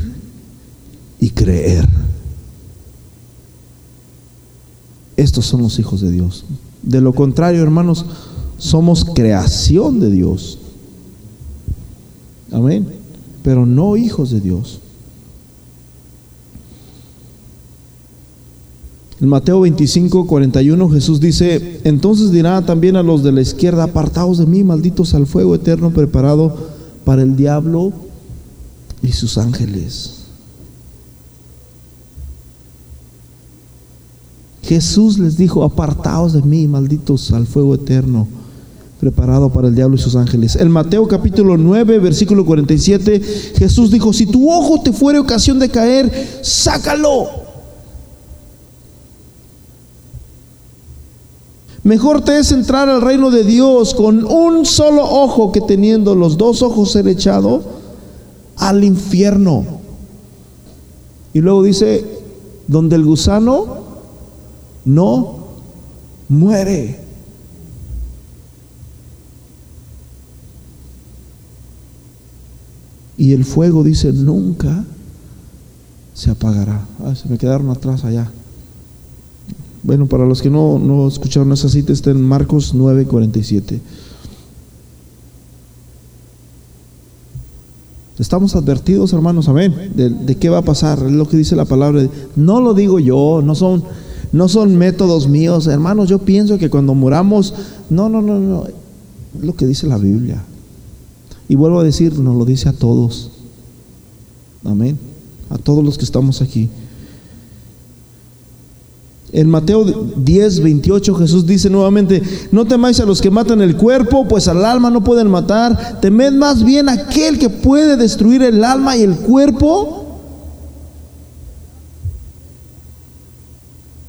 y creer. Estos son los hijos de Dios. De lo contrario, hermanos, somos creación de Dios. Amén. Pero no hijos de Dios. En Mateo 25, 41 Jesús dice, entonces dirá también a los de la izquierda, apartados de mí, malditos al fuego eterno preparado para el diablo y sus ángeles. Jesús les dijo, apartaos de mí, malditos al fuego eterno, preparado para el diablo y sus ángeles. En Mateo capítulo 9, versículo 47, Jesús dijo, si tu ojo te fuere ocasión de caer, sácalo. Mejor te es entrar al reino de Dios con un solo ojo que teniendo los dos ojos ser echado al infierno. Y luego dice, donde el gusano no muere. Y el fuego dice, nunca se apagará. Ah, se me quedaron atrás allá. Bueno, para los que no, no escucharon esa cita, está en Marcos 9:47. Estamos advertidos, hermanos, amén, de, qué va a pasar. Es lo que dice la palabra. No lo digo yo, no son no son métodos míos, hermanos. Yo pienso que cuando muramos, no, no, no, no, es lo que dice la Biblia. Y vuelvo a decir, nos lo dice a todos. Amén. A todos los que estamos aquí. En Mateo 10, 28 Jesús dice nuevamente, no temáis a los que matan el cuerpo, pues al alma no pueden matar, temed más bien a aquel que puede destruir el alma y el cuerpo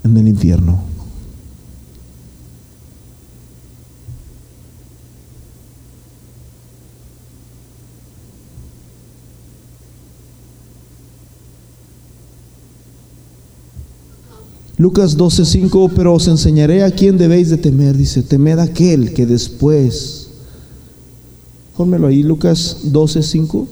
en el infierno. Lucas 12:5, pero os enseñaré a quién debéis de temer, dice, temed aquel que después, pónmelo ahí, Lucas 12:5.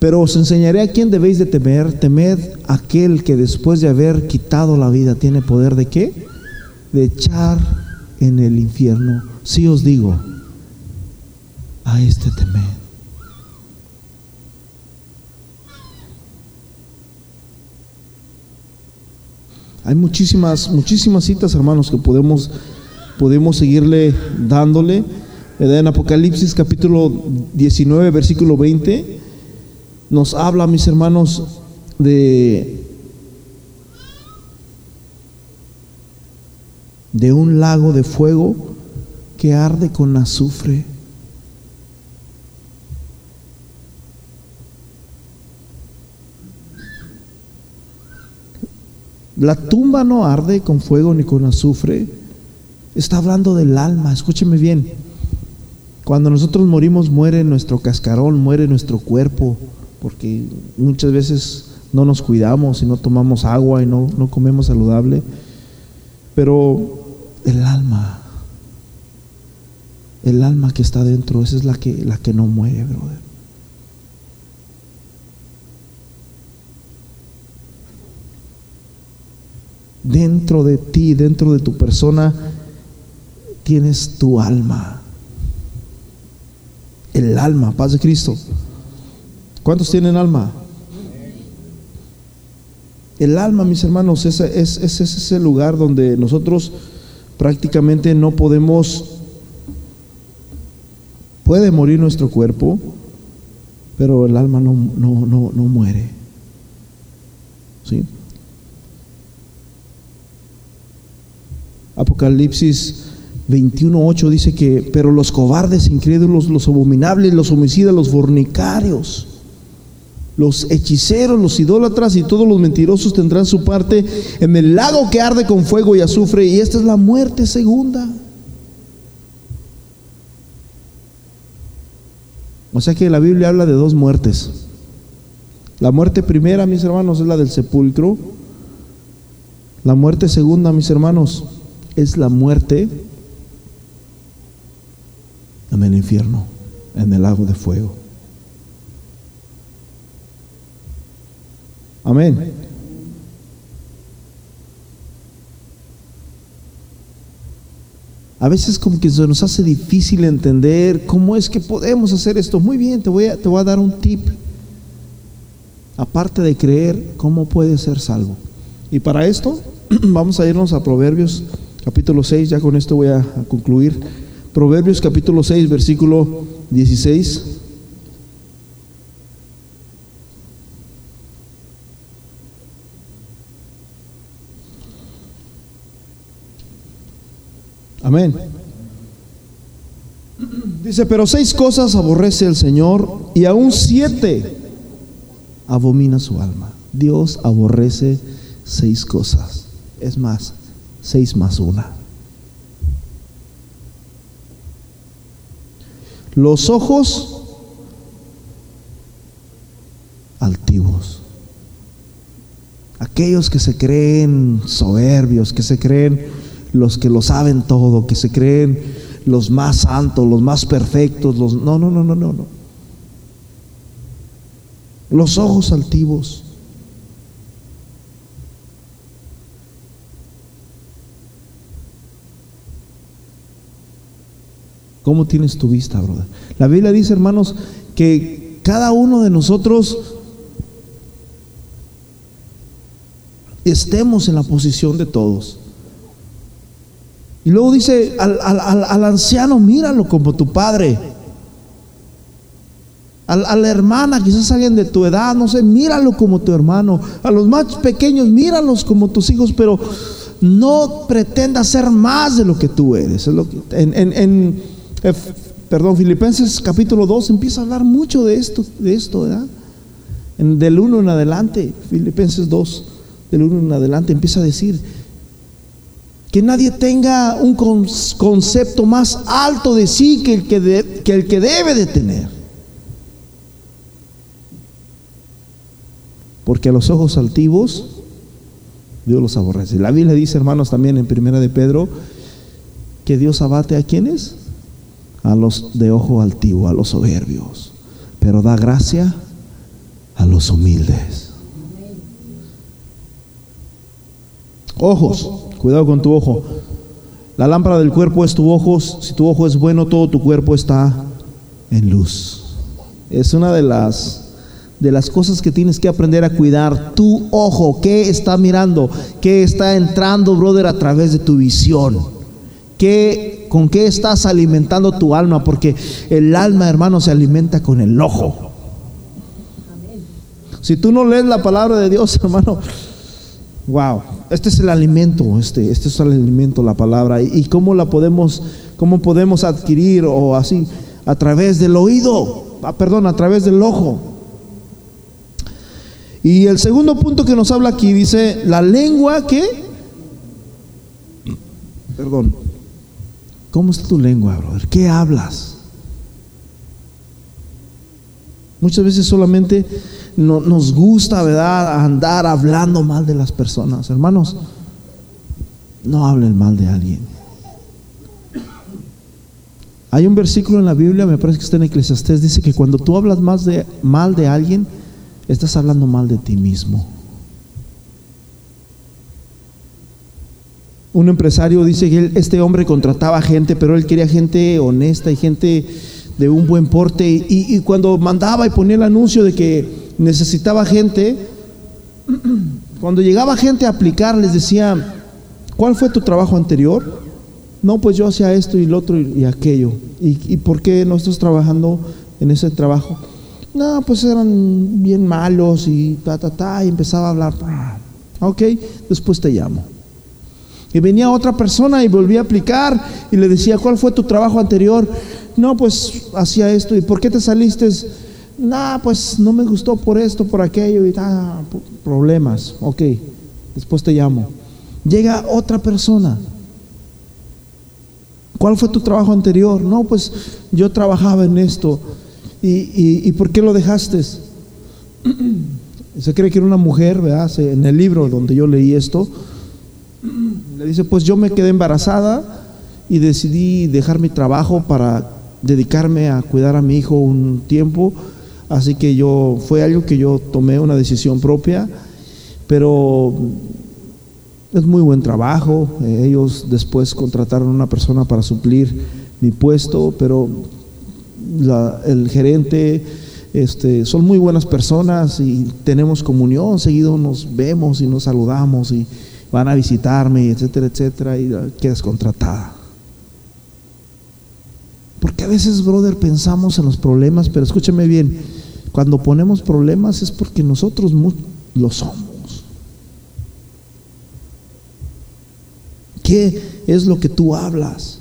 Pero os enseñaré a quién debéis de temer. Temed aquel que después de haber quitado la vida tiene poder de qué? De echar en el infierno. Si os digo, a este temed. Hay muchísimas, muchísimas citas, hermanos, que podemos, podemos seguirle dándole. En Apocalipsis capítulo 19, versículo 20 nos habla, mis hermanos, de, de un lago de fuego que arde con azufre. La tumba no arde con fuego ni con azufre. Está hablando del alma, escúcheme bien. Cuando nosotros morimos muere nuestro cascarón, muere nuestro cuerpo porque muchas veces no nos cuidamos y no tomamos agua y no, no comemos saludable, pero el alma, el alma que está dentro, esa es la que, la que no muere, brother. Dentro de ti, dentro de tu persona, tienes tu alma. El alma, paz de Cristo. ¿Cuántos tienen alma? El alma, mis hermanos, es, es, es, ese lugar donde nosotros prácticamente no podemos, puede morir nuestro cuerpo, pero el alma no, no, no, no muere. ¿Sí? Apocalipsis 21.8 dice que, pero los cobardes, incrédulos, los abominables, los homicidas, los fornicarios, los hechiceros, los idólatras y todos los mentirosos tendrán su parte en el lago que arde con fuego y azufre, y esta es la muerte segunda. O sea que la Biblia habla de dos muertes. La muerte primera, mis hermanos, es la del sepulcro. La muerte segunda, mis hermanos, es la muerte en el infierno, en el lago de fuego. Amén. A veces como que se nos hace difícil entender cómo es que podemos hacer esto. Muy bien, te voy a, te voy a dar un tip. Aparte de creer, ¿cómo puedes ser salvo? Y para esto *clears throat* vamos a irnos a Proverbios capítulo 6, ya con esto voy a, concluir. Proverbios capítulo 6, versículo 16. Amén. Dice, pero seis cosas aborrece el Señor y aún siete abomina su alma. Dios aborrece seis cosas. Es más, seis más una. Los ojos altivos. Aquellos que se creen soberbios, que se creen los que lo saben todo, que se creen los más santos, los más perfectos, los no, no, no, no, no, no. Los ojos altivos. ¿Cómo tienes tu vista, brother? La Biblia dice, hermanos, que cada uno de nosotros estemos en la posición de todos. Y luego dice al, anciano, míralo como tu padre. a la hermana, quizás alguien de tu edad, no sé, míralo como tu hermano. A los más pequeños, míralos como tus hijos, pero no pretendas ser más de lo que tú eres. En, perdón, Filipenses capítulo 2 empieza a hablar mucho de esto, de esto, ¿verdad? En, del 1 en adelante, Filipenses 2, del 1 en adelante, empieza a decir, que nadie tenga un concepto más alto de sí que el que, que el que debe de tener. Porque a los ojos altivos Dios los aborrece. La Biblia dice, hermanos, también en Primera de Pedro, que Dios abate a quienes? A los de ojo altivo, a los soberbios. Pero da gracia a los humildes. Ojos. Cuidado con tu ojo. La lámpara del cuerpo es tu ojo. Si tu ojo es bueno, todo tu cuerpo está en luz. Es una de las de las cosas que tienes que aprender a cuidar. Tu ojo, ¿qué está mirando? ¿Qué está entrando, brother, a través de tu visión? ¿Qué, ¿Con qué estás alimentando tu alma? Porque el alma, hermano, se alimenta con el ojo. Si tú no lees la palabra de Dios, *laughs* hermano, wow, este es el alimento, este, este es el alimento, la palabra. ¿Y, cómo la podemos, cómo podemos adquirir o así? A través del oído, ah, perdón, a través del ojo. Y el segundo punto que nos habla aquí dice, la lengua que, perdón, ¿cómo está tu lengua, brother? ¿Qué hablas? Muchas veces solamente no, nos gusta, andar hablando mal de las personas. Hermanos, no hablen mal de alguien. Hay un versículo en la Biblia, me parece que está en Eclesiastés, dice que cuando tú hablas más de, mal de alguien, estás hablando mal de ti mismo. Un empresario dice que este hombre contrataba gente, pero él quería gente honesta y gente de un buen porte. Y, cuando mandaba y ponía el anuncio de que necesitaba gente, *clears throat* cuando llegaba gente a aplicar, les decía, ¿cuál fue tu trabajo anterior? No, pues yo hacía esto y lo otro y, aquello. ¿Y, ¿Y, por qué no estás trabajando en ese trabajo? No, pues eran bien malos y ta, ta, ta, y empezaba a hablar. Ok, después te llamo. Y venía otra persona y volvía a aplicar y le decía, ¿cuál fue tu trabajo anterior? No, pues hacía esto. ¿Y por qué te saliste? No, pues no me gustó por esto, por aquello y ta, problemas. Ok, después te llamo. Llega otra persona. ¿Cuál fue tu trabajo anterior? No, pues yo trabajaba en esto. ¿Y, y, por qué lo dejaste? *clears throat* Se cree que era una mujer, ¿verdad? En el libro donde yo leí esto, le dice, pues yo me quedé embarazada y decidí dejar mi trabajo para dedicarme a cuidar a mi hijo un tiempo. Así que yo, fue algo que yo tomé una decisión propia, pero es muy buen trabajo. Ellos después contrataron una persona para suplir mi puesto, pero el gerente, este, son muy buenas personas y tenemos comunión, seguido nos vemos y nos saludamos y van a visitarme, etcétera, etcétera, y quedas contratada. Porque a veces, brother, pensamos en los problemas, pero escúchame bien, cuando ponemos problemas es porque nosotros lo somos. ¿Qué es lo que tú hablas?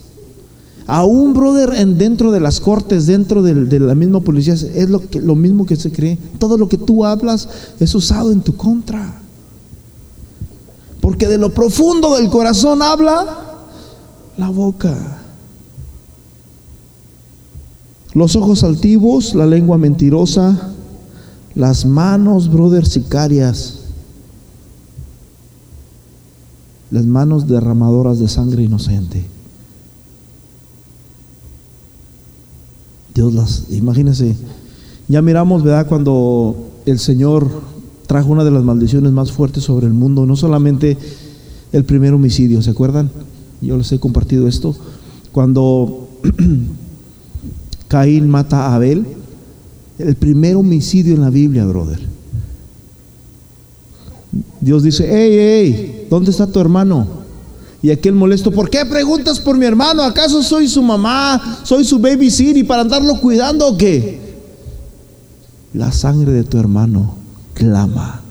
Aún, brother, en, dentro de las cortes, dentro de, la misma policía, es lo mismo que se cree. Todo lo que tú hablas es usado en tu contra. Porque de lo profundo del corazón habla la boca. Los ojos altivos, la lengua mentirosa, las manos, brother, sicarias, las manos derramadoras de sangre inocente. Dios las, imagínense, ya miramos, ¿verdad? Cuando el Señor trajo una de las maldiciones más fuertes sobre el mundo, no solamente el primer homicidio, ¿se acuerdan? Yo les he compartido esto. Cuando *clears throat* Caín mata a Abel, el primer homicidio en la Biblia, brother. Dios dice, hey, hey, ¿dónde está tu hermano? Y aquel molesto, ¿por qué preguntas por mi hermano? ¿Acaso soy su mamá? ¿Soy su babysitter para andarlo cuidando o qué? La sangre de tu hermano clama,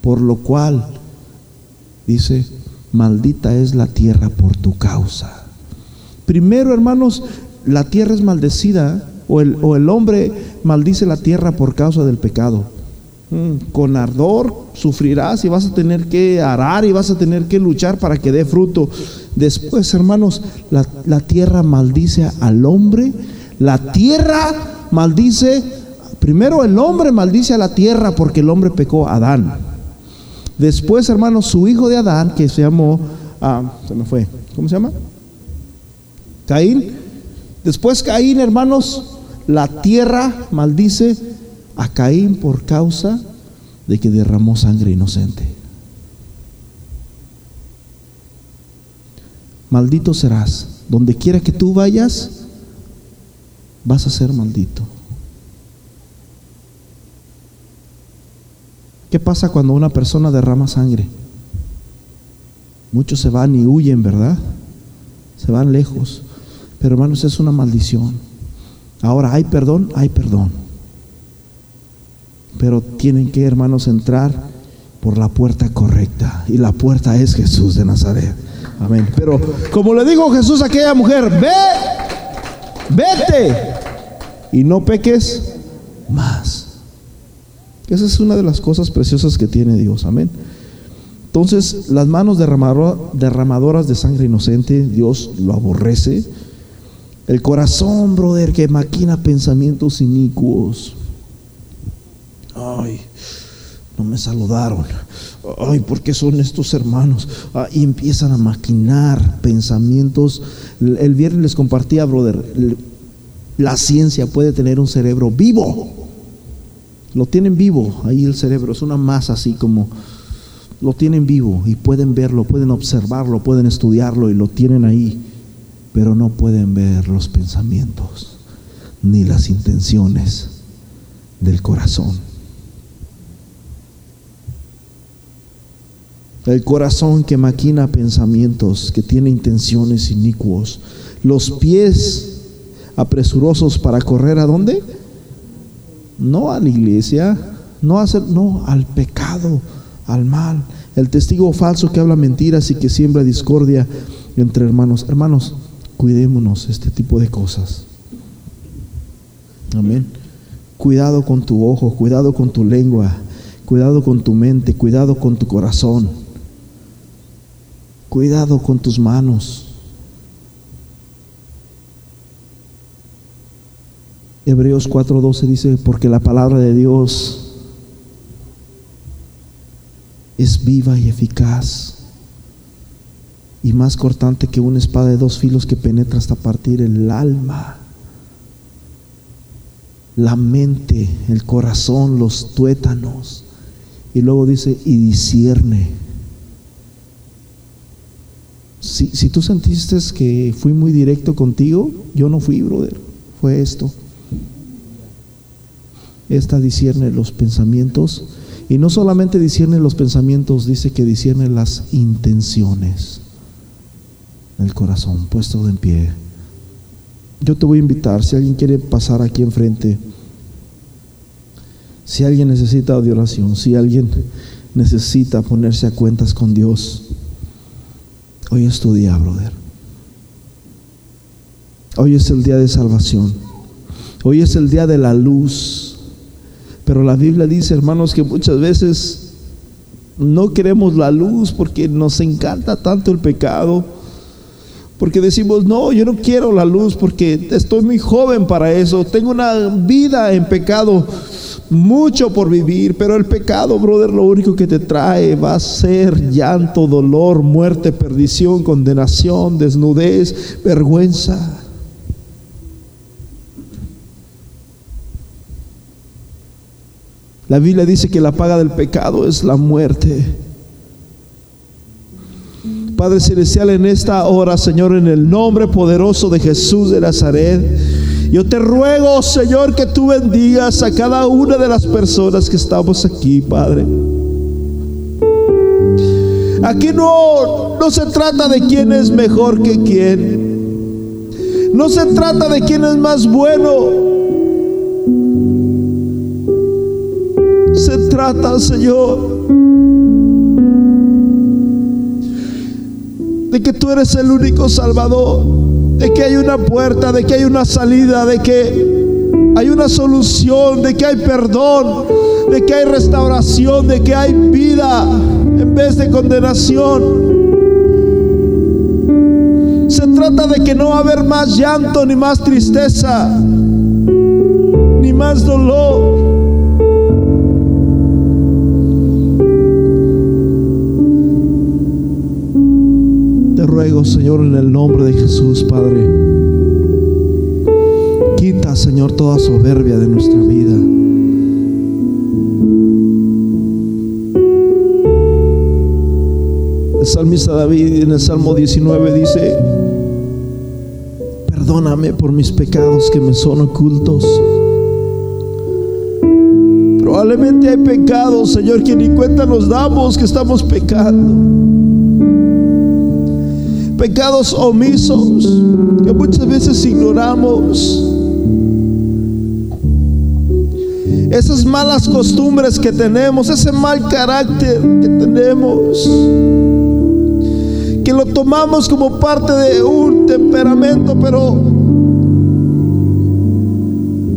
por lo cual dice, maldita es la tierra por tu causa. Primero, hermanos, la tierra es maldecida o el, o el hombre maldice la tierra por causa del pecado. Mm, con ardor sufrirás y vas a tener que arar y vas a tener que luchar para que dé fruto. Después, hermanos, la, tierra maldice al hombre. La tierra maldice, primero el hombre maldice a la tierra porque el hombre pecó a Adán. Después, hermanos, su hijo de Adán, que se llamó, ah, se me fue, ¿cómo se llama? Caín. Después Caín, hermanos, la tierra maldice a Caín por causa de que derramó sangre inocente. Maldito serás. Donde quiera que tú vayas, vas a ser maldito. ¿Qué pasa cuando una persona derrama sangre? Muchos se van y huyen, ¿verdad? Se van lejos. Pero hermanos, es una maldición. Ahora, ¿hay perdón? Hay perdón. Pero tienen que, hermanos, entrar por la puerta correcta. Y la puerta es Jesús de Nazaret. Amén. Pero como le dijo Jesús a aquella mujer, ve, vete y no peques más. Esa es una de las cosas preciosas que tiene Dios. Amén. Entonces, las manos derramadoras de sangre inocente, Dios lo aborrece. El corazón, brother, que maquina pensamientos inicuos. Ay, no me saludaron. Ay, ¿por qué son estos hermanos? Ah, y empiezan a maquinar pensamientos. El viernes les compartía, brother, la ciencia puede tener un cerebro vivo. Lo tienen vivo, ahí el cerebro, es una masa así como, lo tienen vivo y pueden verlo, pueden observarlo, pueden estudiarlo y lo tienen ahí, pero no pueden ver los pensamientos ni las intenciones del corazón. El corazón que maquina pensamientos, que tiene intenciones inicuos. Los pies apresurosos para correr a dónde? No a la iglesia, no, a hacer, no al pecado, al mal. El testigo falso que habla mentiras y que siembra discordia entre hermanos. Hermanos, cuidémonos este tipo de cosas. Amén. Cuidado con tu ojo, cuidado con tu lengua, cuidado con tu mente, cuidado con tu corazón. Cuidado con tus manos. Hebreos 4:12 dice, porque la palabra de Dios es viva y eficaz y más cortante que una espada de dos filos que penetra hasta partir el alma, la mente, el corazón, los tuétanos. Y luego dice, y discierne. Si, si tú sentiste que fui muy directo contigo, yo no fui, brother, fue esto. Esta discierne los pensamientos y no solamente discierne los pensamientos, dice que discierne las intenciones el corazón, puesto en pie. Yo te voy a invitar, si alguien quiere pasar aquí enfrente, si alguien necesita de oración, si alguien necesita ponerse a cuentas con Dios, hoy es tu día, brother. Hoy es el día de salvación. Hoy es el día de la luz. Pero la Biblia dice, hermanos, que muchas veces no queremos la luz porque nos encanta tanto el pecado porque decimos, no, yo no quiero la luz porque estoy muy joven para eso. Tengo una vida en pecado, mucho por vivir. Pero el pecado, brother, lo único que te trae va a ser llanto, dolor, muerte, perdición, condenación, desnudez, vergüenza. La Biblia dice que la paga del pecado es la muerte. Padre Celestial, en esta hora, Señor, en el nombre poderoso de Jesús de Nazaret, yo te ruego, Señor, que tú bendigas a cada una de las personas que estamos aquí, Padre. Aquí no, no se trata de quién es mejor que quién. No se trata de quién es más bueno. Se trata, Señor, de que tú eres el único salvador, de que hay una puerta, de que hay una salida, de que hay una solución, de que hay perdón, de que hay restauración, de que hay vida en vez de condenación. Se trata de que no va a haber más llanto, ni más tristeza, ni más dolor. Ruego, Señor, en el nombre de Jesús, Padre. Quita, Señor, toda soberbia de nuestra vida. El salmista David en el Salmo 19 dice, perdóname por mis pecados que me son ocultos. Probablemente hay pecados, Señor, que ni cuenta nos damos que estamos pecando pecados omisos que muchas veces ignoramos. Esas malas costumbres que tenemos, ese mal carácter que tenemos, que lo tomamos como parte de un temperamento, pero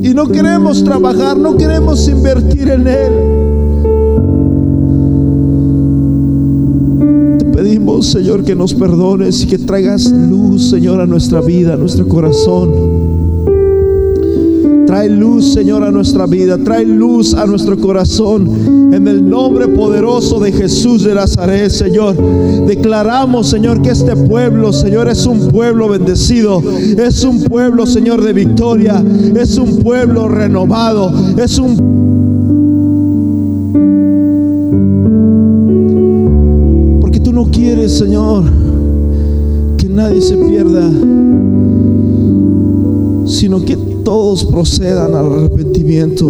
y no queremos trabajar, no queremos invertir en él. Señor, que nos perdones y que traigas luz, Señor, a nuestra vida, a nuestro corazón. Trae luz, Señor, a nuestra vida. Trae luz a nuestro corazón. En el nombre poderoso de Jesús de Nazaret, Señor. Declaramos, Señor, que este pueblo, Señor, es un pueblo bendecido. Es un pueblo, Señor, de victoria. Es un pueblo renovado. Es un Señor, que nadie se pierda, sino que todos procedan al arrepentimiento.